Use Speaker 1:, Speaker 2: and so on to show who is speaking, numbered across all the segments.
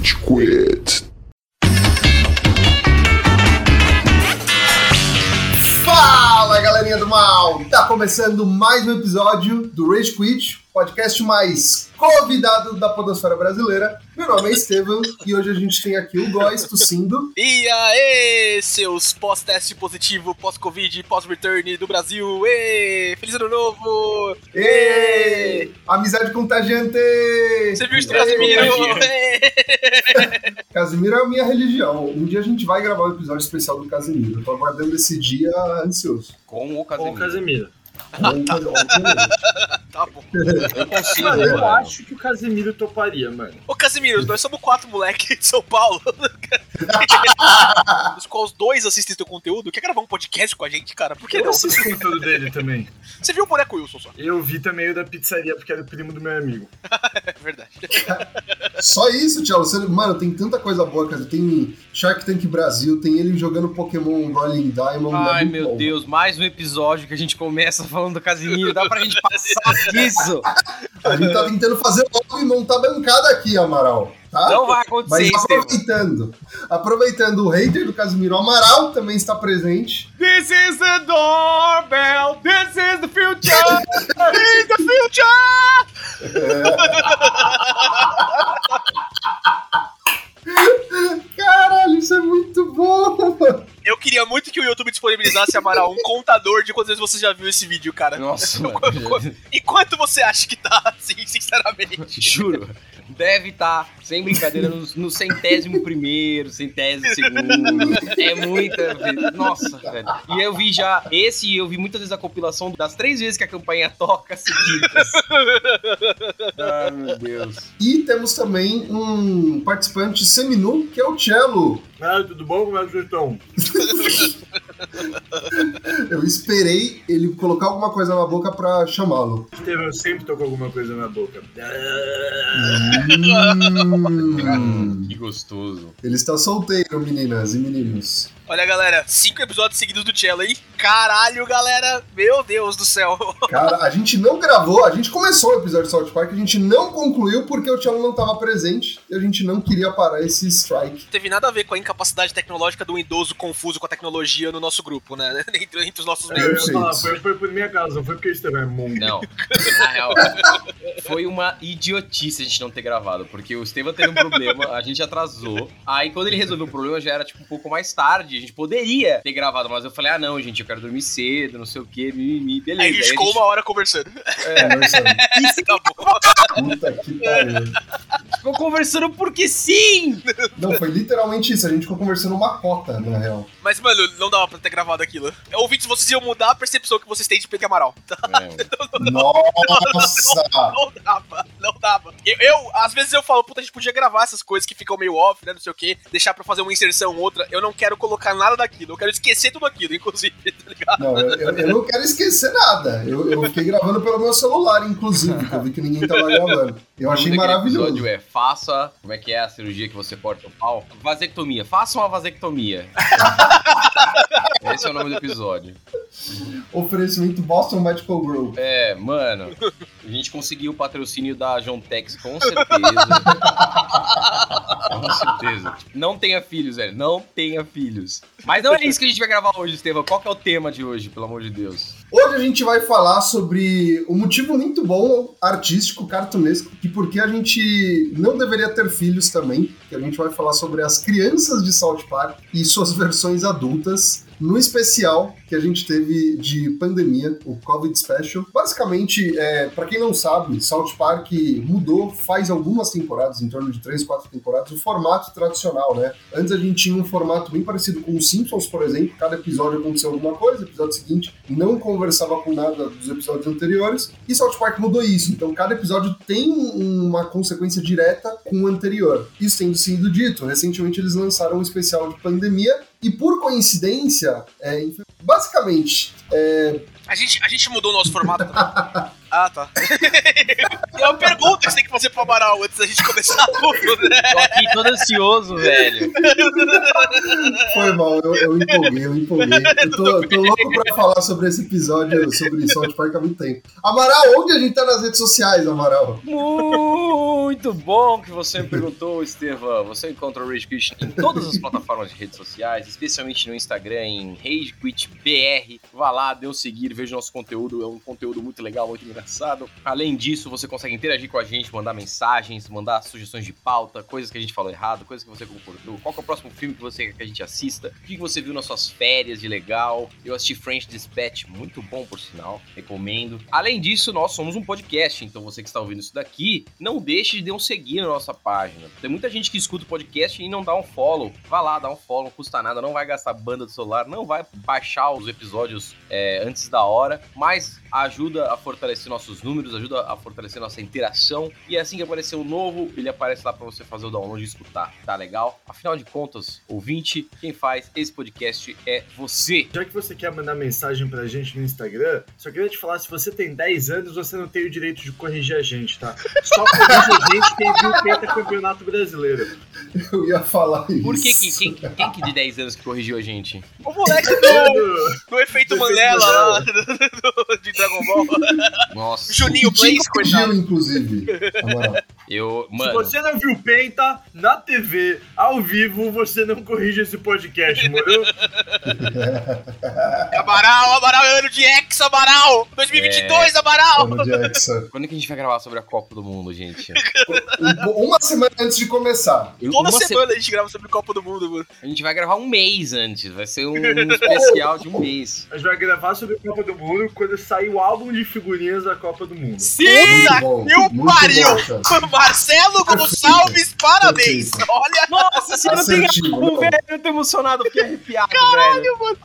Speaker 1: Rage Quit.
Speaker 2: Fala galerinha do mal! Tá começando mais um episódio do Rage Quit, podcast mais convidado da Podosfera Brasileira. Meu nome é Estevam e hoje a gente tem aqui o Góis tossindo.
Speaker 3: E aí, seus pós-teste positivo, pós-Covid, pós-return do Brasil. Ê, feliz ano novo!
Speaker 2: Ê! Amizade contagiante!
Speaker 3: Você viu isso do Casimiro? Ê!
Speaker 2: Casimiro é a minha religião. Um dia a gente vai gravar um episódio especial do Casimiro. Eu tô aguardando esse dia ansioso.
Speaker 4: Com o
Speaker 5: Com o
Speaker 4: Casemiro.
Speaker 3: Tá bom.
Speaker 4: Eu consigo,
Speaker 5: Mano, eu
Speaker 4: mano.
Speaker 5: acho que o Casemiro toparia, mano.
Speaker 3: Ô, Casimiro, nós somos quatro moleques de São Paulo. Dos quais dois assistem teu conteúdo. Quer gravar um podcast com a gente, cara? Por que
Speaker 5: Eu
Speaker 3: não?
Speaker 5: assisto o conteúdo dele também.
Speaker 3: Você viu o boneco Wilson só?
Speaker 5: Eu vi também o da pizzaria, porque era primo do meu amigo.
Speaker 3: É verdade.
Speaker 2: Só isso, Tchau. Você, mano, tem tanta coisa boa, cara. Tem Shark Tank Brasil, tem ele jogando Pokémon Rolling Diamond.
Speaker 4: Ai,
Speaker 2: muito
Speaker 4: meu
Speaker 2: bom.
Speaker 4: Deus, mais um episódio que a gente começa falando do Casimiro. Dá pra gente passar disso?
Speaker 2: A gente tá tentando fazer logo e montar bancada aqui, Amaral. Tá?
Speaker 4: Não vai
Speaker 2: Mas
Speaker 4: acontecer, Estevam.
Speaker 2: aproveitando, aproveitando, o hater do Casimiro Amaral também está presente.
Speaker 4: This is the doorbell, this is the future.
Speaker 3: In the future!
Speaker 2: Caralho, isso é muito bom, mano.
Speaker 3: Eu queria muito que o YouTube disponibilizasse, Amaral, um contador de quantas vezes você já viu esse vídeo, cara.
Speaker 4: Nossa, mano.
Speaker 3: E quanto você acha que tá, assim, sinceramente?
Speaker 4: Juro. Deve estar, sem brincadeira, no, no centésimo primeiro, centésimo segundo. É muita vez. Nossa, velho. E eu vi já. Esse eu vi muitas vezes a compilação das três vezes que a campanha toca seguidas. Ai, meu Deus.
Speaker 2: E temos também um participante seminu, que é o Cello.
Speaker 5: Ah, tudo bom? Como é que vocês estão?
Speaker 2: Eu esperei ele colocar alguma coisa na boca pra chamá-lo.
Speaker 5: Estevam, eu sempre tô com alguma coisa na boca.
Speaker 2: Hum,
Speaker 4: Que gostoso.
Speaker 2: ele está solteiro, meninas e meninos.
Speaker 3: Olha, galera, cinco episódios seguidos do Cello aí. Caralho, galera. Meu Deus do céu.
Speaker 2: Cara, a gente não gravou, a gente começou o episódio de South Park, a gente não concluiu porque o Cello não estava presente e a gente não queria parar esse strike.
Speaker 3: Não teve nada a ver com a incapacidade tecnológica do idoso confuso com a tecnologia no nosso grupo, né? Entre, entre os nossos
Speaker 5: Eu ia
Speaker 3: membros.
Speaker 5: falar, foi, foi por minha causa, não foi porque o Estevam é mongo.
Speaker 4: Não, na real, foi uma idiotice a gente não ter gravado, porque o Estevam teve um problema, a gente atrasou. Aí quando ele resolveu o problema já era tipo um pouco mais tarde, a gente poderia ter gravado, mas eu falei: ah, não, gente, eu quero dormir cedo, não sei o que, mimimi, beleza.
Speaker 3: Aí a gente ficou uma hora conversando.
Speaker 2: Conversando.
Speaker 3: tá bom.
Speaker 2: Puta que pariu.
Speaker 4: ficou conversando porque sim!
Speaker 2: Não, foi literalmente isso, a gente ficou conversando uma cota, na real.
Speaker 3: Mas, mano, não dava pra ter gravado aquilo. Ouvintes, vocês iam mudar a percepção que vocês têm de Pedro Amaral. Tá?
Speaker 2: Nossa!
Speaker 3: Não dava, não dava. Eu, eu, às vezes eu falo, puta, a gente podia gravar essas coisas que ficam meio off, né, não sei o quê, deixar pra fazer uma inserção outra. Eu não quero colocar nada daquilo, eu quero esquecer tudo aquilo, inclusive, tá ligado?
Speaker 2: Não, eu, eu- não quero esquecer nada. Eu, eu fiquei gravando pelo meu celular, inclusive, que eu vi que ninguém tava gravando. Eu achei maravilhoso.
Speaker 4: episódio é faça. Como é que é a cirurgia que você corta o pau? Vasectomia. Faça uma vasectomia. Esse é o nome do episódio.
Speaker 2: Oferecimento Boston Medical Group.
Speaker 4: É, mano, a gente conseguiu o patrocínio da Jontex com certeza. com certeza. Não tenha filhos, velho. Não tenha filhos. Mas não é isso que a gente vai gravar hoje, Estevam. Qual que é o tema de hoje, pelo amor de Deus?
Speaker 2: Hoje a gente vai falar sobre um motivo muito bom, artístico, cartunesco, e por que a gente não deveria ter filhos também. Que a gente vai falar sobre as crianças de South Park e suas versões adultas. No especial que a gente teve de pandemia, o Covid Special. Basicamente, é, para quem não sabe, South Park mudou faz algumas temporadas, em torno de três, quatro temporadas, o formato tradicional, né? Antes a gente tinha um formato bem parecido com os Simpsons, por exemplo. Cada episódio aconteceu alguma coisa, episódio seguinte não conversava com nada dos episódios anteriores. E South Park mudou isso. Então cada episódio tem um- uma consequência direta com o anterior. Isso tendo sido dito, recentemente eles lançaram um especial de pandemia. E por coincidência, é, basicamente, é,
Speaker 3: A gente, a gente mudou o nosso formato. Ah, tá. é uma pergunta que você tem que fazer pro Amaral antes da gente começar tudo, né?
Speaker 4: Tô aqui todo ansioso, velho.
Speaker 2: Foi mal, eu, eu empolguei, eu empolguei. Eu tô, tô louco pra falar sobre esse episódio, sobre South Park há muito tempo. Amaral, onde a gente tá nas redes sociais, Amaral?
Speaker 4: Muito bom que você me perguntou, Estevam. Você encontra o Rage Quit em todas as plataformas de redes sociais, especialmente no Instagram, em RageQuitBR. Vá lá, dê um seguir, veja o nosso conteúdo. É um conteúdo muito legal, muito engraçado. Além disso, você consegue interagir com a gente, mandar mensagens, mandar sugestões de pauta, coisas que a gente falou errado, coisas que você concordou. Qual é o próximo filme que você quer que a gente assista? O que você viu nas suas férias de legal? Eu assisti French Dispatch, muito bom por sinal, recomendo. Além disso, nós somos um podcast, então você que está ouvindo isso daqui, não deixe de dar um seguir na nossa página. Tem muita gente que escuta o podcast e não dá um follow. Vá lá, dá um follow, não custa nada, não vai gastar banda do celular, não vai baixar os episódios é, antes da hora, mas ajuda a fortalecer nossos números, ajuda a fortalecer nossa interação. E assim que aparecer o novo, ele aparece lá para você fazer o download e escutar. Tá legal? Afinal de contas, ouvinte, quem faz esse podcast é você.
Speaker 5: Já que você quer mandar mensagem pra gente no Instagram, só queria te falar, se você tem 10 anos, você não tem o direito de corrigir a gente, tá? Só corrige a gente quem viu o Campeonato Brasileiro.
Speaker 2: Eu ia falar isso.
Speaker 4: Por que, que quem, quem que de 10 anos que corrigiu a gente?
Speaker 3: O moleque do,
Speaker 5: Do-
Speaker 3: efeito Mandela lá, do- de Dragon Ball.
Speaker 4: Nossa,
Speaker 3: Juninho Blaze, coitado.
Speaker 2: corrigiu, inclusive, Amaral?
Speaker 4: Eu.
Speaker 5: Se
Speaker 4: Mano,
Speaker 5: você não viu Penta na TV, ao vivo, você não corrige esse podcast, morou?
Speaker 3: Amaral, Amaral, é ano de X, Amaral! 2022, Amaral!
Speaker 2: Ano de Hexa.
Speaker 4: quando é que a gente vai gravar sobre a Copa do Mundo, gente?
Speaker 2: Um- Uma semana antes de começar.
Speaker 4: Eu-
Speaker 3: Toda
Speaker 4: uma se-
Speaker 3: semana a gente grava sobre Copa do Mundo, mano.
Speaker 4: A gente vai gravar um mês antes, vai ser um, um especial de um mês.
Speaker 5: A gente vai gravar sobre a Copa do Mundo quando sair o álbum de figurinhas da Copa do Mundo.
Speaker 3: Puta
Speaker 2: bom,
Speaker 3: que o
Speaker 2: muito
Speaker 3: pariu! Marcelo Gonçalves, parabéns!
Speaker 2: Perfeito.
Speaker 3: Olha!
Speaker 4: Nossa, você não tem álbum,
Speaker 2: não.
Speaker 4: velho. Eu tô emocionado, fiquei arrepiado, velho.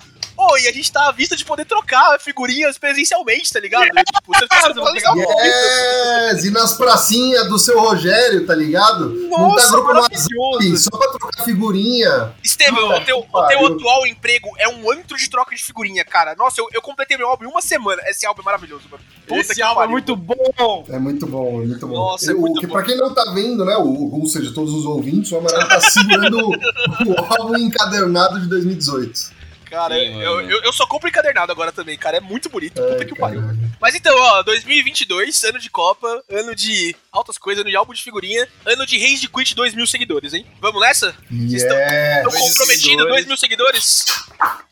Speaker 3: Ô, e a gente tá à vista de poder trocar figurinhas presencialmente, tá ligado? Tipo, você tá legal.
Speaker 2: Yes! E nas pracinhas do seu Rogério, tá ligado? Não tá
Speaker 3: Nossa,
Speaker 2: grupo! WhatsApp, só pra trocar figurinha.
Speaker 3: Estevão, o teu, o teu atual emprego é um antro de troca de figurinha, cara. Nossa, eu, eu completei meu álbum em uma semana. Esse álbum é maravilhoso, mano. Puta
Speaker 4: Esse
Speaker 3: que
Speaker 4: álbum é muito bom.
Speaker 2: É muito bom, é muito bom.
Speaker 3: Nossa, é
Speaker 2: o,
Speaker 3: muito
Speaker 2: que,
Speaker 3: bom.
Speaker 2: Pra quem não tá vendo, né, o, ou seja, todos os ouvintes, o Amaral tá segurando o álbum encadernado de 2018.
Speaker 3: Cara,
Speaker 4: Sim,
Speaker 3: eu, eu, eu só compro encadernado agora também, cara. É muito bonito. Puta
Speaker 2: Ai,
Speaker 3: que pariu. Mas então, ó, 2022, ano de Copa, ano de altas coisas, ano de álbum de figurinha, ano de Reis de Quit 2 mil seguidores, hein? Vamos nessa? Vocês estão
Speaker 2: Yes!
Speaker 3: Comprometidos,
Speaker 4: seguidores.
Speaker 3: 2 mil seguidores?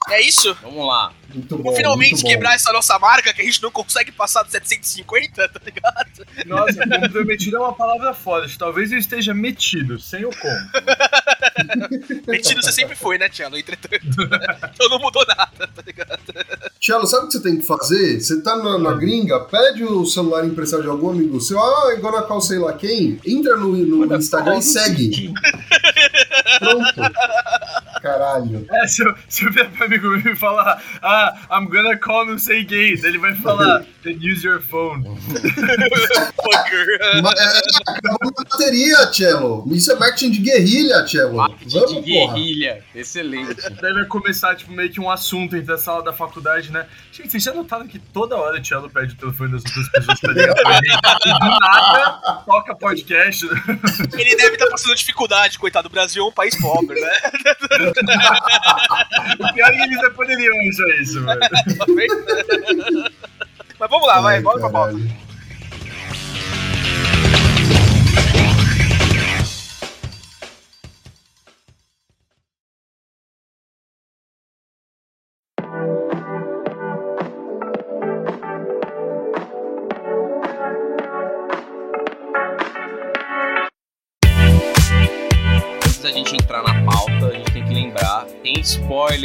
Speaker 3: É isso?
Speaker 4: Vamos lá.
Speaker 2: Muito bom.
Speaker 3: Vamos finalmente
Speaker 2: muito bom.
Speaker 3: quebrar essa nossa marca que a gente não consegue passar dos 750, tá ligado?
Speaker 5: Nossa, comprometido é uma palavra forte. Talvez eu esteja metido, sem o como.
Speaker 3: Metido você sempre foi, né, Tiano? Entretanto. Então não mudou nada, tá ligado?
Speaker 2: Tiago, sabe o que você tem que fazer? Você tá na, na gringa, pede o celular emprestado de algum amigo seu, ah, agora qual sei lá quem, entra no, no Instagram e segue. Pronto. Caralho.
Speaker 5: É, se eu, se eu vier pra amigo meu e falar, ah, I'm gonna call não sei gay, daí ele vai falar, then use your phone.
Speaker 3: Fucker.
Speaker 2: É, acabou a bateria, Cello. Isso é marketing de guerrilha, Cello.
Speaker 4: Marketing de
Speaker 2: Vamos, porra.
Speaker 4: guerrilha. Excelente.
Speaker 5: Daí vai começar, tipo, meio que um assunto entre a sala da faculdade, né? Gente, vocês já notaram que toda hora o Cello pede o telefone das outras pessoas pra ligar pra ele? E do nada, toca podcast.
Speaker 3: Ele deve estar passando dificuldade, coitado. O Brasil é um país pobre, né?
Speaker 5: O pior é que eles não poderiam achar isso, velho.
Speaker 3: Mas vamos lá, vai,
Speaker 2: Ai,
Speaker 3: bora pra pauta.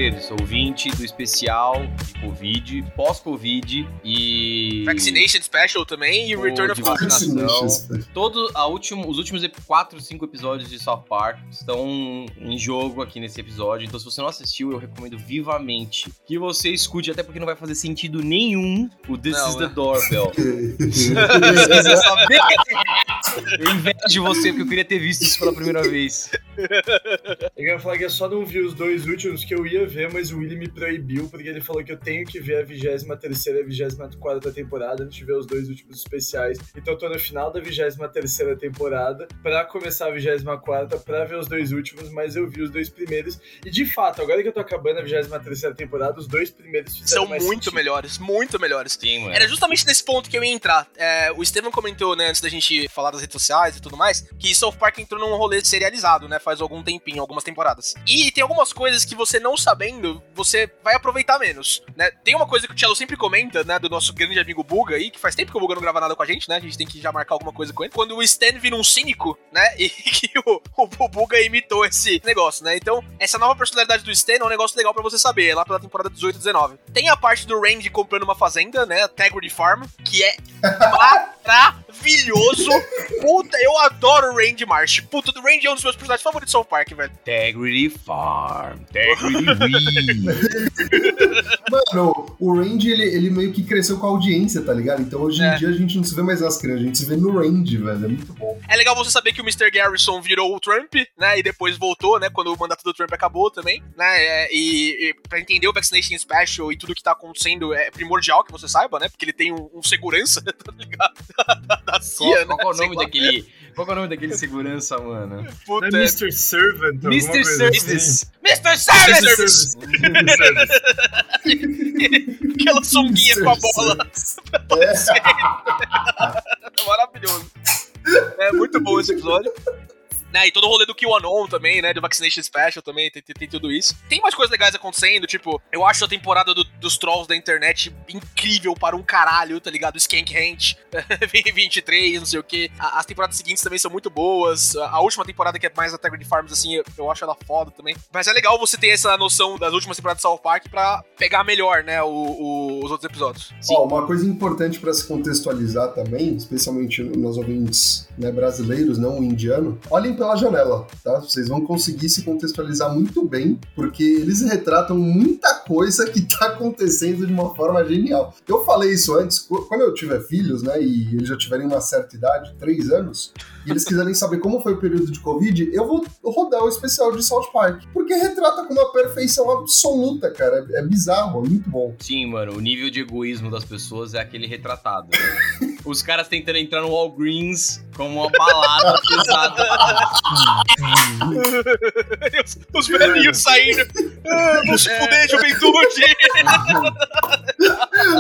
Speaker 4: Spoilers, ouvinte, do especial de Covid, pós-Covid e.
Speaker 3: Vaccination Special também e
Speaker 4: Pô,
Speaker 3: Return of
Speaker 4: de
Speaker 3: Covid.
Speaker 4: vacina. Todo a último, os últimos 4, 5 episódios de South Park estão em jogo aqui nesse episódio. Então, se você não assistiu, eu recomendo vivamente que você escute, até porque não vai fazer sentido nenhum o This
Speaker 3: Não,
Speaker 4: is
Speaker 3: né?
Speaker 4: the Doorbell. Precisa saber. Eu invejo de você, porque eu queria ter visto isso pela primeira vez.
Speaker 5: Eu ia falar que eu só não vi os dois últimos que eu ia ver, mas o Willy me proibiu, porque ele falou que eu tenho que ver a 23 e a 24 temporada antes de ver os dois últimos especiais. Então eu tô no final da 23 temporada pra começar a 24 pra ver os dois últimos, mas eu vi os dois primeiros. E de fato, agora que eu tô acabando a 23 temporada, os dois primeiros fizeram
Speaker 3: São
Speaker 5: mais
Speaker 3: muito
Speaker 5: sentido.
Speaker 3: melhores, muito melhores.
Speaker 4: Sim, mano.
Speaker 3: Era justamente nesse ponto que eu ia entrar. É, o Estevam comentou, né, antes da gente falar das redes sociais e tudo mais, que South Park entrou num rolê serializado, né, faz algum tempinho, algumas temporadas. E tem algumas coisas que você não sabendo, você vai aproveitar menos, né? Tem uma coisa que o Cello sempre comenta, né, do nosso grande amigo Buga aí, que faz tempo que o Buga não grava nada com a gente, né, a gente tem que já marcar alguma coisa com ele. Quando o Stan vira um cínico, né, e que o, o Buga imitou esse negócio, né? Então, essa nova personalidade do Stan é um negócio legal pra você saber, é lá pela temporada 18 e 19. Tem a parte do Randy comprando uma fazenda, né, Integrity Farm, que é maravilhoso. Puta, eu adoro o Randy Marsh. Puta, o Randy é um dos meus personagens favoritos do South Park, velho.
Speaker 4: Integrity Farm. Integrity
Speaker 2: Mano, o Randy, ele, ele meio que cresceu com a audiência, tá ligado? Então hoje em
Speaker 3: É.
Speaker 2: dia a gente não se vê mais nas crianças, a gente se vê no Randy, velho. É muito bom.
Speaker 3: É legal você saber que o Mr. Garrison virou o Trump, né? E depois voltou, né? Quando o mandato do Trump acabou também, né? é, e, e pra entender o Vaccination Special e tudo que tá acontecendo é primordial que você saiba, né? Porque ele tem um, um segurança, tá ligado? Da, CIA,
Speaker 4: Qual, qual que é o
Speaker 3: né?
Speaker 4: Nome daquele. Qual é o nome daquele segurança, mano?
Speaker 3: Puta,
Speaker 5: é Mr. Servant?
Speaker 4: Mr.
Speaker 5: coisa assim?
Speaker 4: Service.
Speaker 3: Mr. Service!
Speaker 5: Service. Mr. Service.
Speaker 3: Aquela sunguinha com a bola.
Speaker 2: É
Speaker 3: maravilhoso. É muito bom esse episódio. Né, e todo o rolê do QAnon também, né? Do Vaccination Special também, tem, tem, tem tudo isso. Tem mais coisas legais acontecendo, tipo, eu acho a temporada do- dos Trolls da internet incrível para um caralho, tá ligado? Skank Ranch, 23, não sei o quê. A- As temporadas seguintes também são muito boas. A última temporada, que é mais a Integrity Farms, assim, eu, eu acho ela foda também. Mas é legal você ter essa noção das últimas temporadas de South Park pra pegar melhor, né, o- o- os outros episódios.
Speaker 2: Ó, uma coisa importante pra se contextualizar também, especialmente nos ouvintes né, brasileiros, não indiano, olhem pela janela, tá? Vocês vão conseguir se contextualizar muito bem, porque eles retratam muita coisa que tá acontecendo de uma forma genial. Eu falei isso antes, qu- quando eu tiver filhos, né, e eles já tiverem uma certa idade, três anos, e eles quiserem saber como foi o período de Covid, eu vou rodar o especial de South Park, porque retrata com uma perfeição absoluta, cara. É, é bizarro, é muito bom.
Speaker 4: Sim, mano, o nível de egoísmo das pessoas é aquele retratado. né? Os caras tentando entrar no Walgreens como uma balada pesada.
Speaker 3: os, os velhinhos saindo. Ah, vão se fuder, juventude!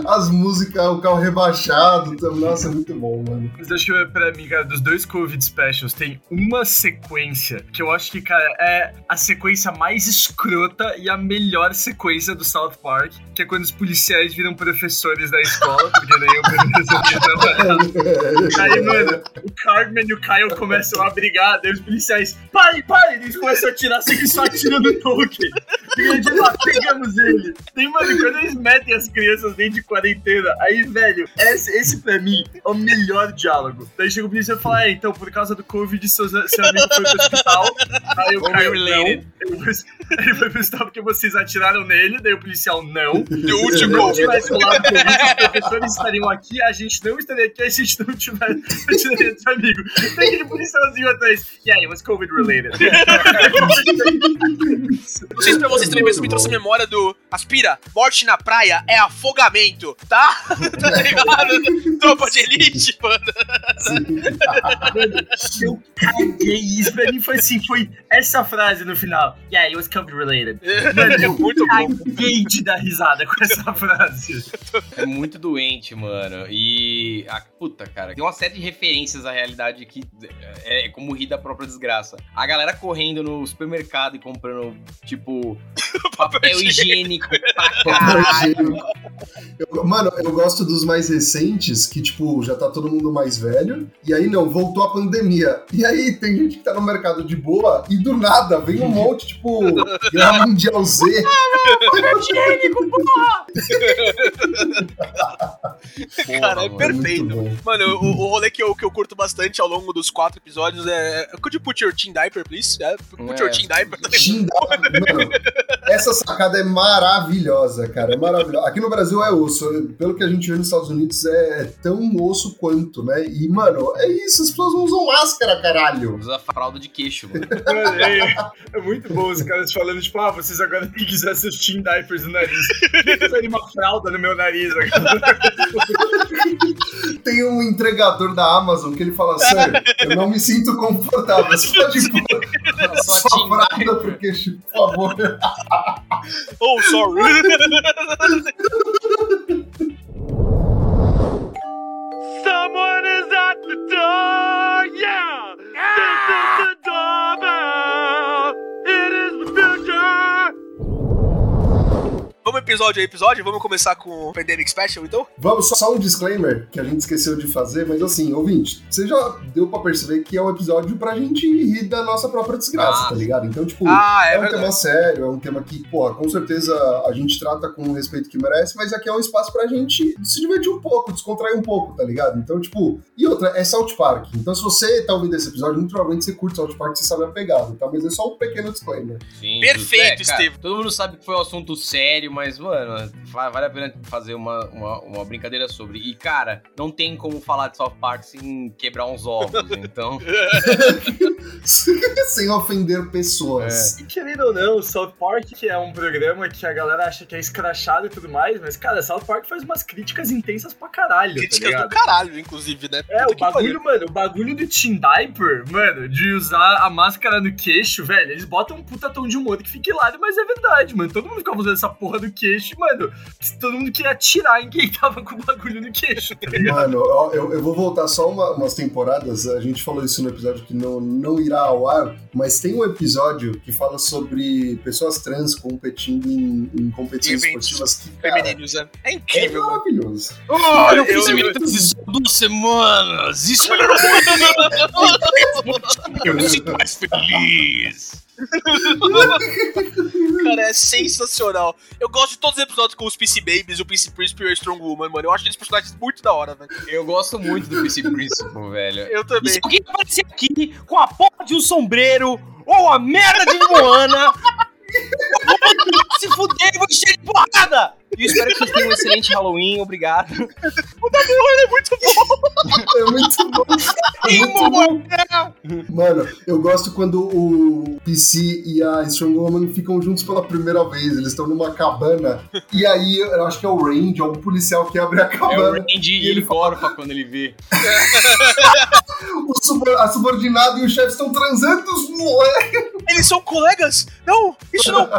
Speaker 2: As músicas, o carro rebaixado, tam- nossa, é muito bom, mano.
Speaker 5: Mas acho que pra mim, cara, dos dois Covid Specials, tem uma sequência que eu acho que, cara, é a sequência mais escrota e a melhor sequência do South Park, que é quando os policiais viram professores da escola, porque nem o professor trabalhava. Aí, mano, o Cartman e o Kyle começam a brigar, daí os policiais, pare, pare, eles começam a atirar, só que só atiram no Tolkien. E a gente lá, pegamos ele. Tem, mano, quando eles metem as crianças dentro de quarentena, aí, velho, esse, esse pra mim é o melhor diálogo. Daí chega o policial e fala, é, então, por causa do Covid, seu, seu amigo foi pro hospital. Aí o Kyle, não. Ele foi, pro hospital porque vocês atiraram nele, daí o policial, não.
Speaker 3: The
Speaker 5: Se
Speaker 3: último.
Speaker 5: não tivesse Covid, os professores estariam aqui, a gente não estaria aqui, a gente não tivesse atiraria esse amigo. Tem aquele policialzinho atrás. Yeah, it was Covid related.
Speaker 3: Não sei se pra vocês também, mas me trouxe a memória do Aspira, morte na praia é afogamento, tá? tá ligado? Tropa de elite, mano.
Speaker 5: Eu caguei. Isso pra mim foi assim, foi essa frase no final. Yeah, it was Covid related. Mano, eu
Speaker 3: Muito bom.
Speaker 5: caguei de dar risada com essa frase.
Speaker 4: É muito doente, mano. E. A, puta, cara. Tem uma série de referências à realidade que é, é como rir da própria desgraça. A galera correndo no supermercado e comprando, tipo, papel higiênico pra caralho.
Speaker 2: Eu- mano, eu gosto dos mais recentes, que, tipo, já tá todo mundo mais velho. E aí, não, voltou a pandemia. E aí, tem gente que tá no mercado de boa e do nada vem um monte, tipo, Guerra Mundial Z.
Speaker 3: Cara, é
Speaker 4: mano,
Speaker 3: perfeito. Mano, o, o rolê que eu, que eu curto bastante ao longo dos quatro episódios é. Could you put your teen diaper, please? É, put
Speaker 4: É.
Speaker 3: your teen diaper.
Speaker 2: Mano, essa sacada é maravilhosa, cara. É maravilhosa. Aqui no Brasil é osso. Pelo que a gente vê nos Estados Unidos, é tão osso quanto, né? E, mano, é isso. As pessoas não usam máscara, caralho.
Speaker 4: Usa fralda de queixo, mano.
Speaker 5: Mano, é, é muito bom os caras falando, tipo, ah, vocês agora têm que usar seus teen diapers no nariz. Usarem uma fralda no meu nariz agora.
Speaker 2: Tem um entregador da Amazon que ele fala, sério, eu não me sinto confortável. Você pode pôr
Speaker 4: Só
Speaker 2: sua fralda pro queixo, por favor.
Speaker 3: Oh, sorry.
Speaker 1: Someone is at the door! Yeah! This
Speaker 3: Vamos episódio a episódio? Vamos começar com o Pandemic Special, então?
Speaker 2: Vamos, só- só um disclaimer que a gente esqueceu de fazer, mas assim, ouvinte, você já deu pra perceber que é um episódio pra gente rir da nossa própria desgraça,
Speaker 4: Ah.
Speaker 2: tá ligado? Então, tipo,
Speaker 3: Ah, é,
Speaker 2: é um
Speaker 3: verdade.
Speaker 2: tema sério, é um tema que, pô, com certeza a gente trata com o respeito que merece, mas aqui é um espaço pra gente se divertir um pouco, descontrair um pouco, tá ligado? Então, tipo, e outra, é South Park. Então, se você tá ouvindo esse episódio, muito provavelmente você curte South Park, você sabe a pegada, tá? Mas é só um pequeno disclaimer.
Speaker 4: Sim,
Speaker 3: Perfeito.
Speaker 4: É,
Speaker 3: Estevam.
Speaker 4: Todo mundo sabe que foi um assunto sério, mas, mano, va- vale a pena fazer uma, uma, uma brincadeira sobre. E, cara, não tem como falar de South Park sem quebrar uns ovos, então.
Speaker 2: Sem ofender pessoas.
Speaker 5: E querendo ou não, o South Park, que é um programa que a galera acha que é escrachado e tudo mais, mas, cara, South Park faz umas críticas intensas pra caralho, tá
Speaker 3: Críticas do
Speaker 5: ligado?
Speaker 3: caralho, inclusive, né?
Speaker 5: É,
Speaker 3: Puta
Speaker 5: o bagulho, mano, o bagulho do Team Diaper, mano, de usar a máscara no queixo, velho, eles botam um puta tom de humor que fica hilário, mas é verdade, mano. Todo mundo ficava usando essa porra do queixo, mano, todo mundo queria atirar em quem tava com o bagulho no queixo, tá?
Speaker 2: Mano, eu, eu vou voltar só uma- umas temporadas. A gente falou isso no episódio que não, não irá ao ar, mas tem um episódio que fala sobre pessoas trans competindo em, em competições
Speaker 3: Eventos
Speaker 2: esportivas que, cara,
Speaker 3: Femininos? É
Speaker 2: é
Speaker 3: incrível, mano.
Speaker 2: maravilhoso.
Speaker 4: Oh, eu
Speaker 3: fiz
Speaker 4: transição duas semanas! Isso eu me sinto mais feliz!
Speaker 3: Cara, é sensacional. Eu gosto de todos os episódios com os PC Babies, o PC Príncipe e o Strong Woman, mano. Eu acho eles personagens muito da hora, velho.
Speaker 4: Eu gosto muito do PC Principal, velho.
Speaker 3: Eu
Speaker 4: E
Speaker 3: também.
Speaker 4: se alguém aparecer aqui com a porra de um sombreiro ou a merda de Moana, eu vou se fuder e vou encher de porrada! E eu espero que vocês tenham um excelente Halloween, obrigado.
Speaker 2: É muito bom.
Speaker 4: Tem Moana!
Speaker 2: Mano, eu gosto quando o PC e a Strong Woman ficam juntos pela primeira vez. Eles estão numa cabana. E aí, eu acho que é o Randy, é um policial que abre a
Speaker 4: É o
Speaker 2: cabana.
Speaker 4: Randy e ele gorfa quando ele vê.
Speaker 2: O subor- a subordinada e o chefe estão transando. Os moleques.
Speaker 3: Eles são colegas? Não, isso não.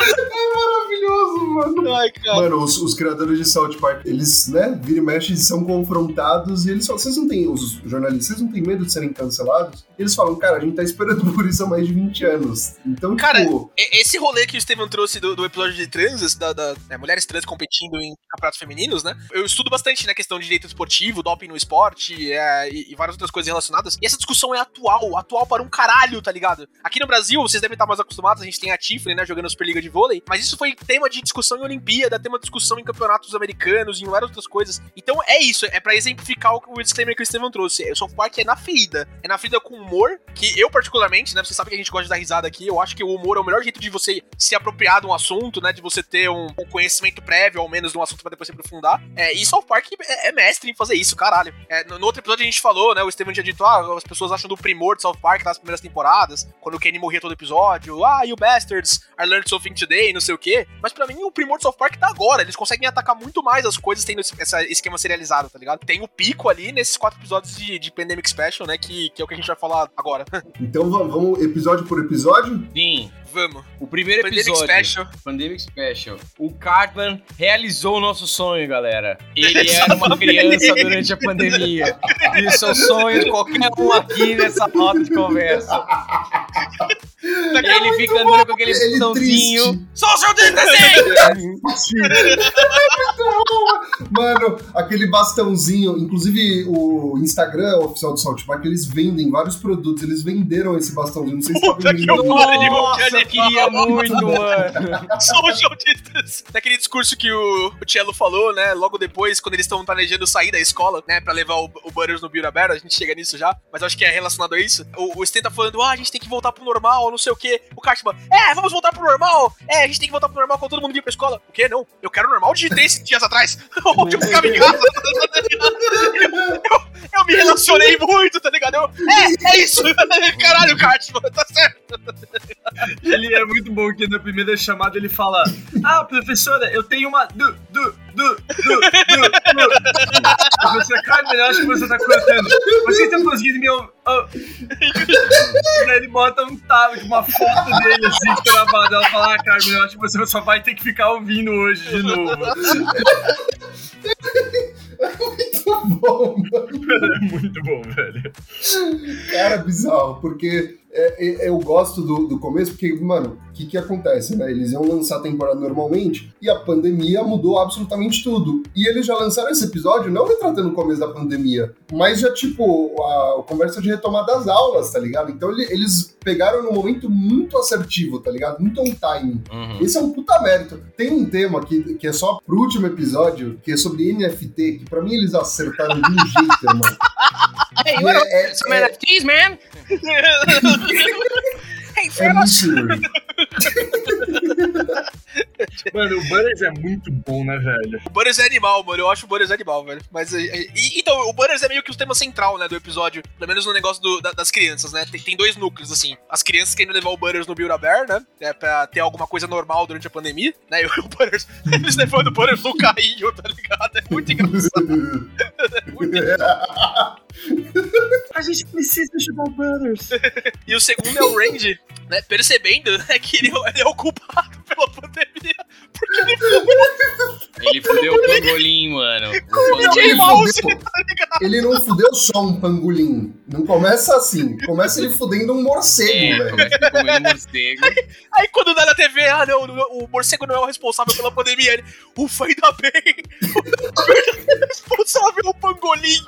Speaker 2: Maravilhoso, mano.
Speaker 3: Ai, cara.
Speaker 2: Mano, os, os criadores de South Park, eles, né, vira e mexe, são confrontados e eles falam, vocês não têm, os jornalistas, vocês não têm medo de serem cancelados? Eles falam, cara, a gente tá esperando por isso há mais de 20 anos. Então,
Speaker 3: Cara,
Speaker 2: tipo,
Speaker 3: E- Esse rolê que o Steven trouxe do, do episódio de transas, da, da- né, mulheres trans competindo em campeonatos femininos, né? Eu estudo bastante na questão de direito esportivo, doping no esporte é, e, e várias outras coisas relacionadas. E essa discussão é atual, atual para um caralho, tá ligado? Aqui no Brasil, vocês devem estar mais acostumados, a gente tem a Tiffany, né, jogando Superliga de vôlei, mas isso foi tema de discussão em Olimpíada, tema de discussão em campeonatos americanos em várias outras coisas. Então é isso, é pra exemplificar o, disclaimer que o Steven trouxe. O South Park é na ferida, é na ferida com humor, que eu particularmente, né, você sabe que a gente gosta de dar risada aqui, eu acho que o humor é o melhor jeito de você se apropriar de um assunto, né, de você ter um, um conhecimento prévio, ao menos, de um assunto pra depois se aprofundar. É, e South Park é, é mestre em fazer isso, caralho. É, no, no outro episódio a gente falou, né, o Steven tinha dito, ah, as pessoas acham do primor de South Park nas primeiras temporadas, quando o Kenny morria todo episódio, ah, you bastards, I learned something today, não sei o quê. Mas pra mim, o primor de South Park tá agora, eles conseguem atacar muito mais as coisas tendo esse, esse esquema serializado, tá ligado? Tem o pico ali nesses quatro episódios de, de Pandemic Special, né, que, que é o que a gente vai falar agora.
Speaker 2: então vamos, vamos episódio por episódio?
Speaker 4: Sim,
Speaker 3: Vamos.
Speaker 4: o primeiro
Speaker 3: Pandemic
Speaker 4: episódio.
Speaker 3: Special.
Speaker 4: Pandemic Special. O Cartman realizou o nosso sonho, galera. Ele era uma criança durante a pandemia. Isso é o sonho de qualquer um aqui nessa roda de conversa. Ele fica andando com aquele
Speaker 2: Ele
Speaker 4: botãozinho.
Speaker 2: triste.
Speaker 3: Social distancing!
Speaker 2: Mano, aquele bastãozinho, inclusive o Instagram oficial do South Park, eles vendem vários produtos, eles venderam esse bastãozinho, não sei se
Speaker 3: Puta
Speaker 2: tá
Speaker 3: que
Speaker 2: vendendo.
Speaker 4: Nossa, eu queria muito, mano.
Speaker 3: Social distance. Daquele discurso que o, o Cello falou, né? Logo depois, quando eles estão planejando sair da escola, né? Pra levar o, o Butters no Build Bear, a gente chega nisso já. Mas acho que é relacionado a isso. O, o Sten tá falando, ah, a gente tem que voltar pro normal, não sei o quê. O Cartman, é, vamos voltar pro normal. É, a gente tem que voltar pro normal quando todo mundo vir pra escola. O quê? Não. Eu quero o normal de 10 dias atrás. Onde eu ficava em casa. eu, eu me relacionei muito, tá ligado? Eu, é, é isso. Caralho, Cartman, tá certo.
Speaker 5: Ele é muito bom que na primeira chamada ele fala: Ah, professora, eu tenho uma. Du, du, du, du, du, du. Professora Carmen, eu acho que você tá cortando. Você tá conseguindo me. ou- oh. Ele bota um tab, uma foto dele assim, travada. Ela fala: Ah, Carmen, eu acho que você só vai ter que ficar ouvindo hoje de novo.
Speaker 2: Muito bom, mano.
Speaker 5: É muito bom, velho.
Speaker 2: Cara, bizarro, porque é, é, eu gosto do, do começo, porque, mano, o que que acontece, né? Eles iam lançar a temporada normalmente e a pandemia mudou absolutamente tudo. E eles já lançaram esse episódio não retratando o começo da pandemia, mas já, tipo, a, a conversa de retomar das aulas, tá ligado? Então ele- eles pegaram num momento muito assertivo, tá ligado? Muito on time.
Speaker 4: Uhum.
Speaker 2: Esse é um puta mérito. Tem um tema que, que é só pro último episódio, que é sobre NFT, que pra mim eles acertaram de um jeito, irmão.
Speaker 4: Hey, what up?
Speaker 2: é, é,
Speaker 4: Some
Speaker 2: é,
Speaker 4: NFTs, man.
Speaker 3: Hey,
Speaker 2: é
Speaker 5: Mano, o Butters é muito bom, né, velho?
Speaker 3: O Butters é animal, mano. Eu acho o Butters animal, velho. Mas. é, é, e- então, o Butters é meio que o tema central, né, do episódio. Pelo menos no negócio do- da- das crianças, né? Tem, tem dois núcleos, assim. As crianças querendo levar o Butters no Build a Bear, né? É, pra ter alguma coisa normal durante a pandemia, né? E o Butters. Eles levando o Butters no carrinho, tá ligado? É muito engraçado. É muito
Speaker 5: A gente precisa ajudar o Butters.
Speaker 3: E o segundo é o Randy, né? Percebendo né, que ele, ele é o culpado pela pandemia. Porque ele
Speaker 4: Ele fudeu o pangolim, mano. O
Speaker 3: Ele
Speaker 4: pangolim.
Speaker 3: Mouse,
Speaker 2: fudeu.
Speaker 3: tá?
Speaker 2: Ele não fudeu só um pangolim. Não começa assim. Começa ele fudendo um morcego,
Speaker 4: É,
Speaker 2: velho.
Speaker 4: morcego.
Speaker 3: Aí quando dá na TV, ah, não, o morcego não é o responsável pela pandemia. Ele, ufa, ainda bem. O responsável é o pangolim.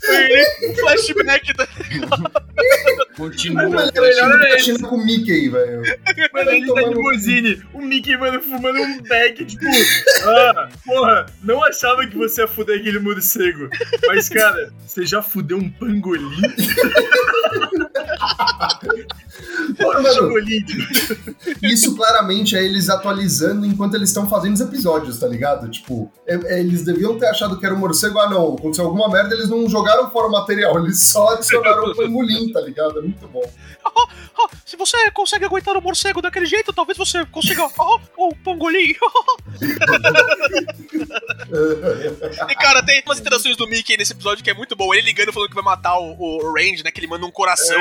Speaker 3: Flashback da.
Speaker 4: Continua.
Speaker 2: Da China com o Mickey, velho.
Speaker 5: Mano, ele tá de limousine, o Mickey, mano, fumando um bag, tipo, ah, porra, não achava que você ia fuder aquele morcego. Mas, cara, você já fudeu um pangolim?
Speaker 2: Mano. Isso claramente é eles atualizando enquanto eles estão fazendo os episódios, tá ligado? Tipo, é- é, eles deviam ter achado que era um morcego. Ah, não, aconteceu alguma merda, eles não jogaram fora o material, eles só adicionaram o pangolim, tá ligado? É muito bom.
Speaker 3: Ah, se você consegue aguentar o morcego daquele jeito, talvez você consiga. Ah, o pangolim. e cara, tem umas interações do Mickey nesse episódio que é muito bom. Ele ligando falando que vai matar o, o Range, né? Que ele manda um coração,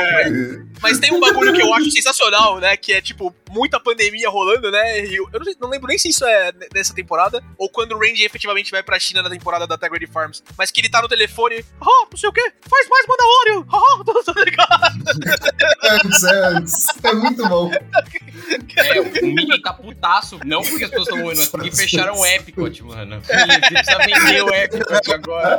Speaker 3: Mas tem um bagulho que eu acho sensacional, né? Que é, tipo, muita pandemia rolando, né? E eu, eu não, sei- não lembro nem se isso é nessa temporada ou quando o Randy efetivamente vai pra China na temporada da Integrity Farms. Mas que ele tá no telefone, ah, não sei o quê, faz mais Mandalorian, ah, tá ligado?
Speaker 2: Antes, é antes. É muito bom.
Speaker 4: É, o Mickey tá putaço. Não porque as pessoas estão morrendo, mas porque fecharam o Epcot, mano. Ele precisa vender o Epcot agora.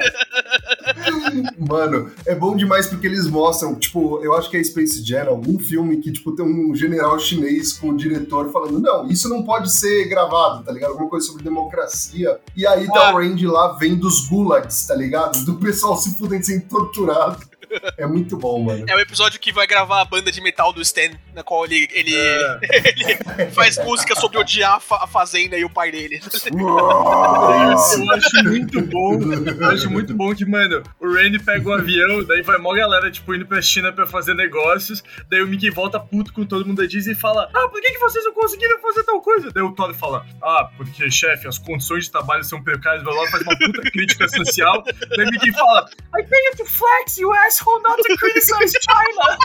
Speaker 2: Mano, é bom demais porque eles mostram, tipo, eu acho que é Space Jam, algum filme que, tipo, tem um general chinês com o diretor falando, não, isso não pode ser gravado, tá ligado? Alguma coisa sobre democracia. E aí tá o Randy lá vendo os gulags, tá ligado? Do pessoal se fudendo, sendo torturado. É muito bom, mano.
Speaker 3: É o episódio que vai gravar a banda de metal do Stan, na qual ele, ele,
Speaker 5: É.
Speaker 3: ele faz música sobre odiar a, fa- a fazenda e o pai dele.
Speaker 5: Eu acho muito bom. Eu acho muito bom que, mano, o Randy pega o avião, daí vai mó galera, tipo, indo pra China pra fazer negócios. Daí o Mickey volta puto com todo mundo da Disney e fala: Ah, por que, que vocês não conseguiram fazer tal coisa? Daí o Todd fala: Ah, porque, chefe, as condições de trabalho são precárias, vai lá faz uma puta crítica social. Daí o Mickey fala: I pay you to flex, you asshole, not to criticize China.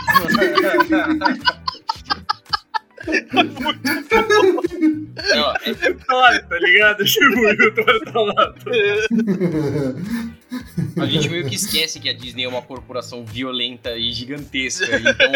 Speaker 4: Não, é-
Speaker 5: Claro, tá ligado? Tipo, o Thor tá lá.
Speaker 4: a gente meio que esquece que a Disney é uma corporação violenta e gigantesca. Então,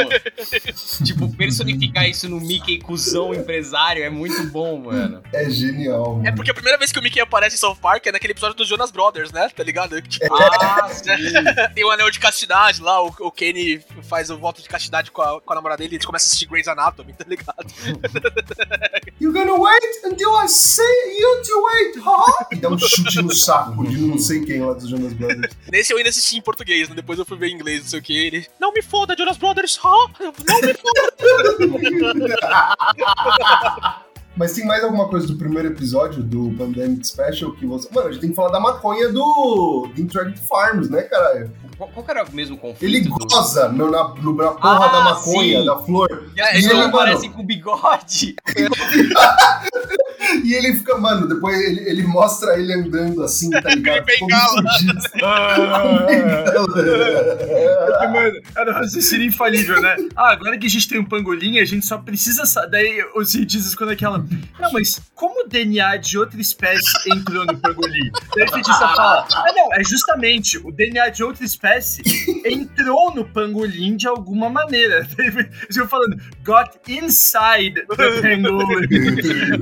Speaker 4: tipo, personificar isso no Mickey cuzão empresário é muito bom, mano.
Speaker 2: É genial.
Speaker 3: É
Speaker 2: mano.
Speaker 3: porque a primeira vez que o Mickey aparece em South Park é naquele episódio dos Jonas Brothers, né? Tá ligado? Tipo,
Speaker 4: Ah,
Speaker 3: tem o anel de castidade lá, o, o Kenny faz o voto de castidade com a, com a namorada dele e eles começam a assistir Grey's Anatomy, tá ligado?
Speaker 2: You're gonna wait until I say you to wait, huh? E dá um chute no saco de não sei quem lá dos Jonas Brothers.
Speaker 3: Nesse eu ainda assisti em português, né? Depois eu fui ver em inglês, não sei o que. Ele, não me foda, Jonas Brothers, huh? Não me
Speaker 2: Mas tem mais alguma coisa do primeiro episódio do Pandemic Special que você. Mano, a gente tem que falar da maconha do The Interactive Farms, né, caralho?
Speaker 4: Qual, qual que era o mesmo conflito?
Speaker 2: Ele
Speaker 4: do-
Speaker 2: goza no, na, no- na porra
Speaker 4: Ah,
Speaker 2: da maconha,
Speaker 4: sim.
Speaker 2: da flor.
Speaker 4: E
Speaker 2: E ele,
Speaker 4: pessoas
Speaker 2: mano-
Speaker 4: com bigode.
Speaker 2: E ele fica, mano, depois ele, ele mostra ele andando assim, tá ligado?
Speaker 3: Com bengala.
Speaker 5: Mano, era um raciocínio infalível, né? Ah, agora que a gente tem um pangolim, a gente só precisa. sa- Daí os cientistas quando aquela. Não, mas como o DNA de outra espécie entrou no pangolim? Daí o cientista fala: Ah, não, é justamente o DNA de outra espécie entrou no pangolim de alguma maneira. Daí ficam falando: Got inside the pangolin.